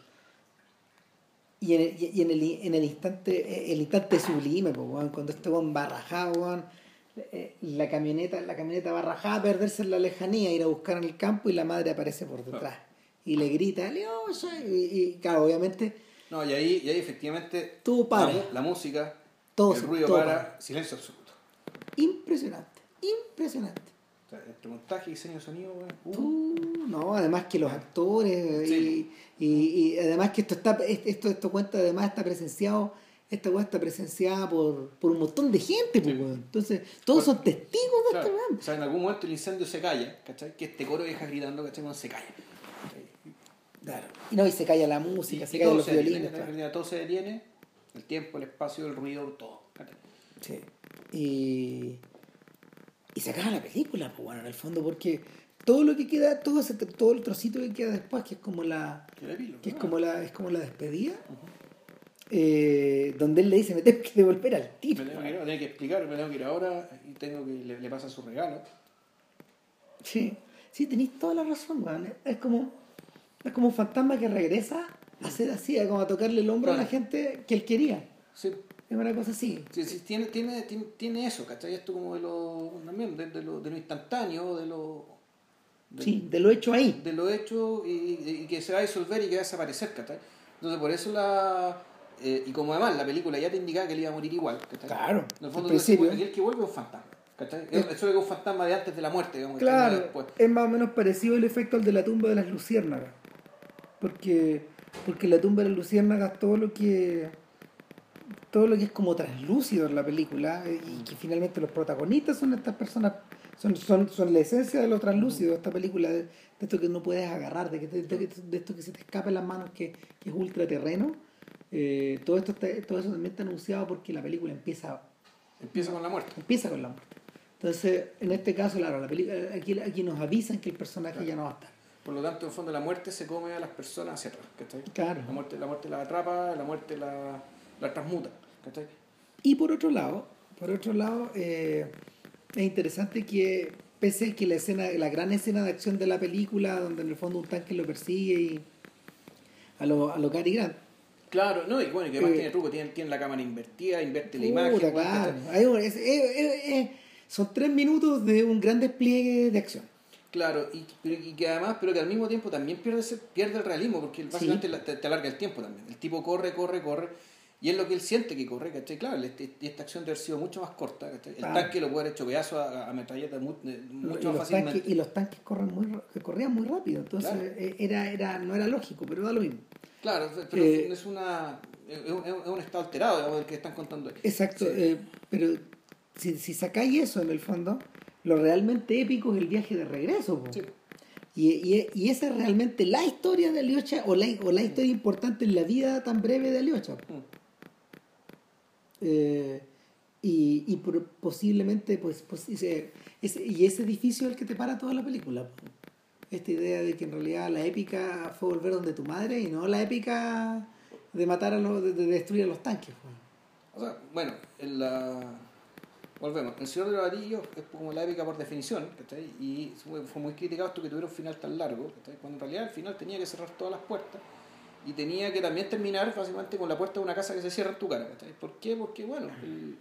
y en el, y en el, en el instante el instante sublime pues, cuando este weón va rajado eh, la camioneta la camioneta va rajada a perderse en la lejanía ir a buscar en el campo y la madre aparece por detrás y le grita "Leosha", y, y claro obviamente No, y ahí, y ahí efectivamente. La, mu- la música, Todo el ruido todo para, para. silencio absoluto. impresionante impresionante O sea, entre montaje y diseño de sonido, uh, Uh, no, además que los actores Sí. y, y- y además que esto está esto esto cuenta además está presenciado esta weá está presenciada por, por un montón de gente, pues, Sí. Entonces, todos son testigos de claro. esta. O sea, en algún momento el incendio se calla, ¿cachai? Que este coro de viejas gritando, ¿cachai? Bueno, se calla. Claro. Y no, y se calla la música, Y- se y callan los se detiene, violines. en claro. todo se detiene, el tiempo, el espacio, el ruido, todo. Sí. Y, y se acaba la película, pues bueno, en el fondo, porque todo lo que queda, todo ese, todo el trocito que queda después, que es como la, que es como la, es como la despedida, eh, donde él le dice, me tengo que devolver al Me tipo. tengo que ir, me tengo que explicar, me tengo que ir ahora y tengo que le, le pasa su regalo. Sí, sí, tenéis toda la razón, weón. Es como, es como un fantasma que regresa hacer así, como a tocarle el hombro a la gente que él quería. Sí, Es una cosa así. sí, sí, tiene, tiene, tiene, tiene eso, ¿cachai? Esto como de lo, también, de, de lo, de lo instantáneo, de lo... de- Sí, de lo hecho ahí. de lo hecho y, y que se va a disolver y que va a desaparecer, ¿cachai? Entonces por eso la... eh, y como además la película ya te indicaba que él iba a morir igual, ¿cachai? Claro, En el fondo, el que vuelve es un fantasma, ¿cachai? Eso es un fantasma de antes de la muerte, digamos. Claro, después. es más o menos parecido el efecto al de la tumba de las luciérnagas. Porque, porque la tumba de las luciérnagas todo lo que todo lo que es como translúcido en la película eh, y que finalmente los protagonistas son estas personas son, son, son la esencia de lo translúcido de esta película de, de esto que no puedes agarrar de, que te- de, de esto que se te escapa en las manos que, que es ultraterreno eh, todo esto está- todo eso también está anunciado porque la película empieza Empieza con la muerte. empieza con la muerte. Entonces, en este caso, claro, la película, aquí, aquí nos avisan que el personaje ya no va a estar. Por lo tanto, en el fondo, la muerte se come a las personas hacia atrás, ¿cachai? Claro. La muerte, la muerte la atrapa, la muerte la, la transmuta, ¿cachai? Y por otro lado, por otro lado, eh, es interesante que, pese a que la escena, la gran escena de acción de la película, donde en el fondo un tanque lo persigue y a lo, a lo Cary Grant, Claro, no, y bueno, y que además Eh, tiene truco, tiene, tiene la cámara invertida, invierte la imagen, claro. Hay es- son tres minutos de un gran despliegue de acción. Claro, y, pero- y que además, pero que al mismo tiempo también pierde, pierde el realismo, porque básicamente la- te, te alarga el tiempo también. El tipo corre, corre, corre, y es lo que él siente que corre, ¿cachai? Claro, este- esta acción debe haber sido mucho más corta, ¿cachai? El Claro. tanque lo puede haber hecho pedazo a, a metralleta y, mucho más fácilmente. tanques, y los tanques corren muy, corrían muy rápido, entonces Claro. eh, era, era, no era lógico, pero da lo mismo. Claro, pero Eh, es una es un, es un estado alterado, digamos, el que están contando. Exacto, Sí. eh, pero si, si sacáis eso en el fondo, lo realmente épico es el viaje de regreso. po. Sí. Y, y, y esa es realmente la historia de Aliocha o la, o la historia importante en la vida tan breve de Aliocha. Mm. Eh, y, y por- posiblemente, pues, pues ese, ese- y ese edificio es el que te para toda la película. po. Esta idea de que en realidad la épica fue volver donde tu madre y no la épica de matar a los, de, de destruir a los tanques. po. O sea, bueno, en la... Volvemos, El Señor de los Anillos es como la épica por definición, ¿cachai? Y fue muy criticado esto que tuviera un final tan largo, ¿cachai? Cuando en realidad al final tenía que cerrar todas las puertas y tenía que también terminar básicamente con la puerta de una casa que se cierra en tu cara, ¿cachai? ¿Por qué? Porque, bueno, el,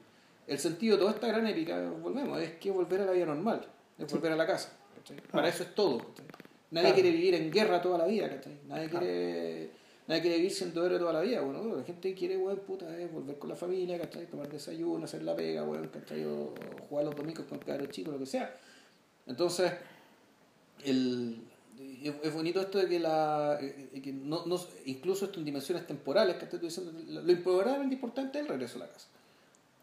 el sentido de toda esta gran épica, volvemos, es que volver a la vida normal, es volver a la casa, ¿cachai? Para eso es todo. ¿cachai? Nadie Claro. quiere vivir en guerra toda la vida, ¿cachai? Nadie quiere, nadie quiere vivir siendo héroe toda la vida. Bueno, la gente quiere, weón, puta, eh, volver con la familia, ¿cachai? Tomar desayuno, hacer la pega, weón, ¿cachai? O, jugar los domingos con cabros chicos, lo que sea. Entonces, el, es, bonito esto de que, la, eh, que no, no, incluso esto en dimensiones temporales, que estoy diciendo, lo improbablemente importante es el regreso a la casa.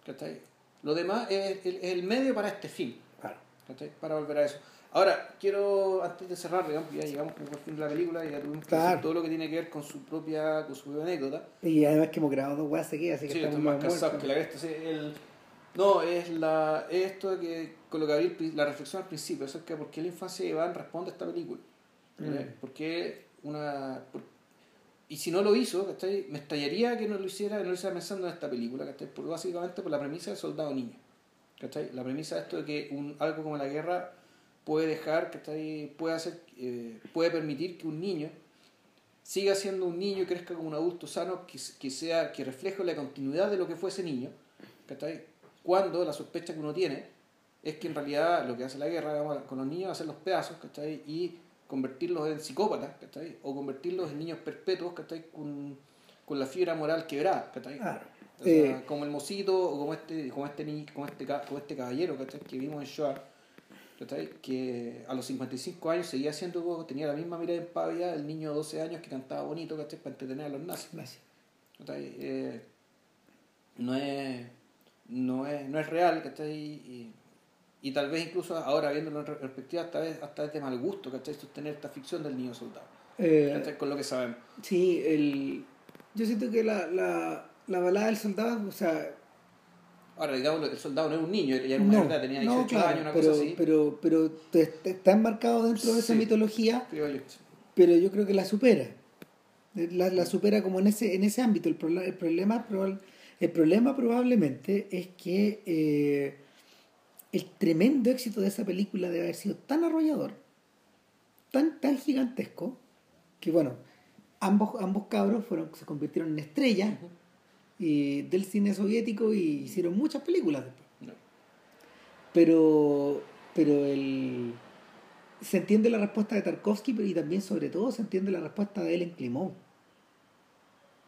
¿cachai? Lo demás es el, es el medio para este fin, Claro. ¿cachai? para volver a eso. Ahora, quiero, antes de cerrar, digamos, ya llegamos como al fin de la película y ya tuvimos que Claro. decir todo lo que tiene que ver con su propia, con su propia anécdota. Y además que hemos grabado dos weas seguidas, así que Sí, estamos más más cansado muertos. que la cresta. sí, el- no, es, la, es esto de que, con lo que abrí la reflexión al principio, acerca de por qué la infancia de Iván responde a esta película. Mm. ¿eh? ¿Por qué una, por- y si no lo hizo, ¿cachai? me extrañaría que no lo hiciera, que no lo hiciera pensando en esta película, ¿cachai? Por, básicamente por la premisa del soldado niño. ¿cachai? La premisa de esto de que un, algo como la guerra puede dejar, ¿cachai? Puede, hacer, eh, puede permitir que un niño siga siendo un niño y crezca como un adulto sano que, que sea que refleje la continuidad de lo que fue ese niño ¿cachai? cuando la sospecha que uno tiene es que en realidad lo que hace la guerra digamos, con los niños es hacer los pedazos ¿cachai? y convertirlos en psicópatas ¿cachai? o convertirlos en niños perpetuos ¿cachai? Con, con la fibra moral quebrada ¿cachai? Claro. O sea, Eh, como el mocito o como este como este como este como este caballero ¿cachai? que vimos en Shoah. Que a los 55 años seguía siendo tenía la misma mirada empávida el niño de 12 años que cantaba bonito ¿cachai? para entretener a los nazis. Eh, no es no es no es real ¿cachai? y, y tal vez incluso ahora viéndolo en perspectiva hasta vez hasta es de mal gusto ¿cachai? sostener esta ficción del niño soldado Eh, con lo que sabemos Sí, el, yo siento que la, la, la balada del soldado, o sea, ahora digamos el soldado no era un niño ya era una edad tenía 18 no, claro, años una pero, cosa así pero, pero te- te- está enmarcado dentro de esa Sí. mitología, yo. pero yo creo que la supera. La, la supera como en ese, en ese ámbito. El, proble- el, problema, el problema probablemente es que eh, el tremendo éxito de esa película debe haber sido tan arrollador, tan, tan gigantesco, que bueno, ambos, ambos cabros fueron, se convirtieron en estrellas y del cine soviético y hicieron muchas películas después. No. Pero, pero el, se entiende la respuesta de Tarkovsky pero y también sobre todo se entiende la respuesta de Ellen Klimov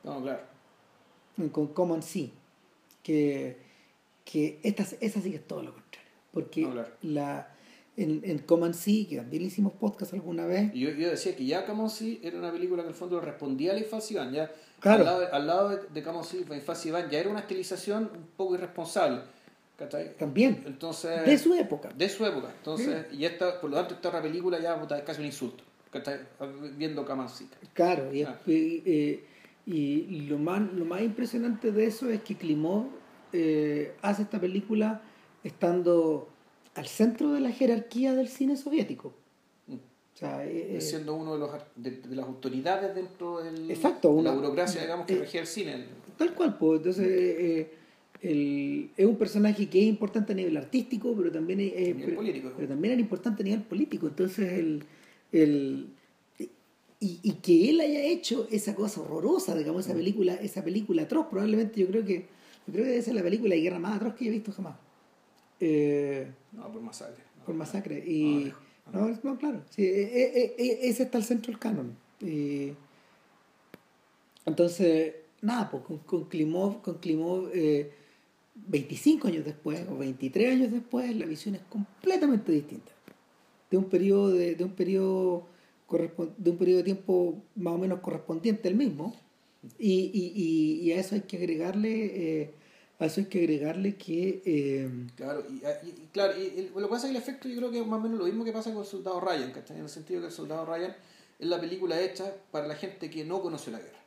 no claro con Common Sea que, que esta, esa sí que es todo lo contrario porque No, claro. la, en, en Common Sea que también le hicimos podcast alguna vez yo, yo decía que ya Camossi era una película que en el fondo respondía a la infancia Iván. Ya Claro. al lado, al lado de, de la infancia Iván ya era una estilización un poco irresponsable. ¿cachai? también Entonces, de su época de su época. Entonces, y esta, por lo tanto, esta otra película ya puta, es casi un insulto. ¿cachai? Viendo Camossi. Claro, y, Ah. y, eh, y lo, más, lo más impresionante de eso es que Klimov eh, hace esta película estando al centro de la jerarquía del cine soviético. Mm. O sea, eh, eh, siendo uno de, los, de, de las autoridades dentro del, Exacto, de una- la burocracia digamos, que eh, regía el cine. tal cual, pues. Entonces, eh, el- es un personaje que es importante a nivel artístico, pero también es, nivel pero, político. pero también es importante a nivel político. Entonces, el, el y, y que él haya hecho esa cosa horrorosa, digamos, Mm. esa película, esa película atroz, probablemente yo creo que yo creo que debe ser la película de guerra más atroz que he visto jamás. Eh, No, por masacre. No, por masacre. no, Y, no, es- no, claro. Sí, eh, eh, eh, ese está al centro del canon. Y, entonces, nada, pues con, con Klimov, con Klimov eh, 25 años después o 23 años después, la visión es completamente distinta. De un periodo de, de un periodo de un periodo de tiempo más o menos correspondiente al mismo. Y, y, y, y a eso hay que agregarle, eh, a eso hay que agregarle que eh, Claro, y, y- y claro, y, y lo que pasa es que el efecto yo creo que es más o menos lo mismo que pasa con el Soldado Ryan, ¿cachai? En el sentido que el Soldado Ryan es la película hecha para la gente que no conoció la guerra.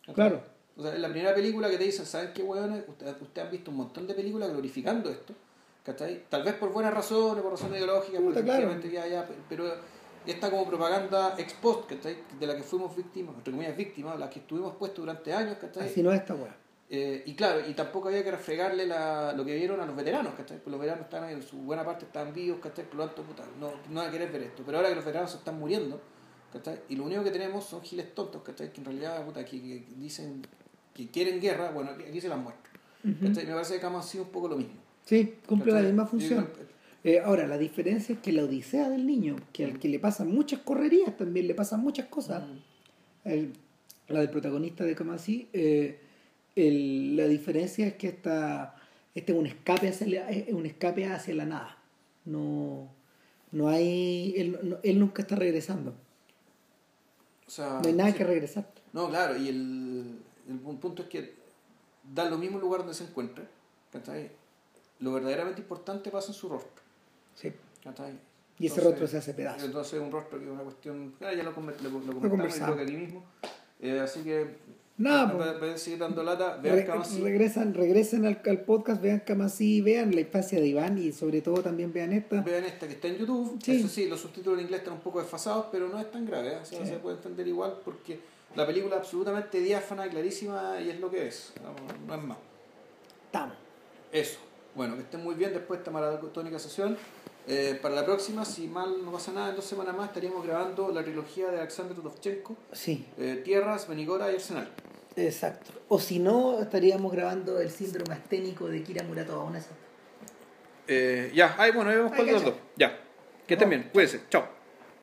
¿cachai? Claro. O sea, es la primera película que te dicen, ¿saben qué, hueones? Ustedes usted han visto un montón de películas glorificando esto, ¿cachai? Tal vez por buenas razones, por razones ideológicas, porque claro. ya, ya, pero esta como propaganda ex post, ¿cachai? De la que fuimos víctimas, entre comillas víctimas, la que estuvimos puestos durante años, ¿cachai? así no es esta weá. Eh, y claro, y tampoco había que refregarle la, lo que vieron a los veteranos, ¿cachai? Pues los veteranos estaban en su buena parte estaban vivos, ¿cachai? Por lo tanto, puta, no, no van a querer ver esto. Pero ahora que los veteranos se están muriendo, ¿cachai? Y lo único que tenemos son giles tontos, ¿cachai? Que en realidad, puta, que, que dicen que quieren guerra, bueno, aquí se las muestro. Ujú. ¿cachai? Me parece que hemos sido un poco lo mismo. Sí, cumple la misma función. Eh, ahora, la diferencia es que la odisea del niño, que al que le pasan muchas correrías también, le pasan muchas cosas. Mm. El- la del protagonista de Kamasi, eh, el- la diferencia es que esta, este es un escape hacia es un escape hacia la nada. No, no hay, él, no- él nunca está regresando. O sea, No hay nada sí. que regresar. No, claro, y el, el pu- punto es que da lo mismo lugar donde se encuentra. ¿cachai? Lo verdaderamente importante pasa en su rostro. Sí. ¿cachai? Y ese Entonces- rostro se hace pedazo. Entonces un rostro que es una cuestión... ah, ya lo, lo, lo comentamos, conversamos. creo que aquí mismo. Eh, así que... Nada, pues. vez de seguir dando lata, vean Re- Kamasi. regresan, regresen al, al podcast, vean Kamasi, vean la infancia de Iván y sobre todo también vean esta. Vean esta que está en YouTube. Sí. Eso sí, los subtítulos en inglés están un poco desfasados, pero no es tan grave. ¿eh? O sea, Sí. se puede entender igual porque la película es absolutamente diáfana, clarísima y es lo que es. No, no es más. Estamos. Eso. Bueno, que estén muy bien después de esta maratónica sesión. Eh, para la próxima, si mal no pasa nada, en dos semanas más estaríamos grabando la trilogía de Alexander Tudovchenko, Sí, eh, Tierras, Benigora y Arsenal. exacto. O si no, estaríamos grabando el síndrome asténico de Kira Muratova. Una Eh, ya, ay, bueno, ahí vemos cuál de los dos. Ya. Que estén bien, cuídense. Chao.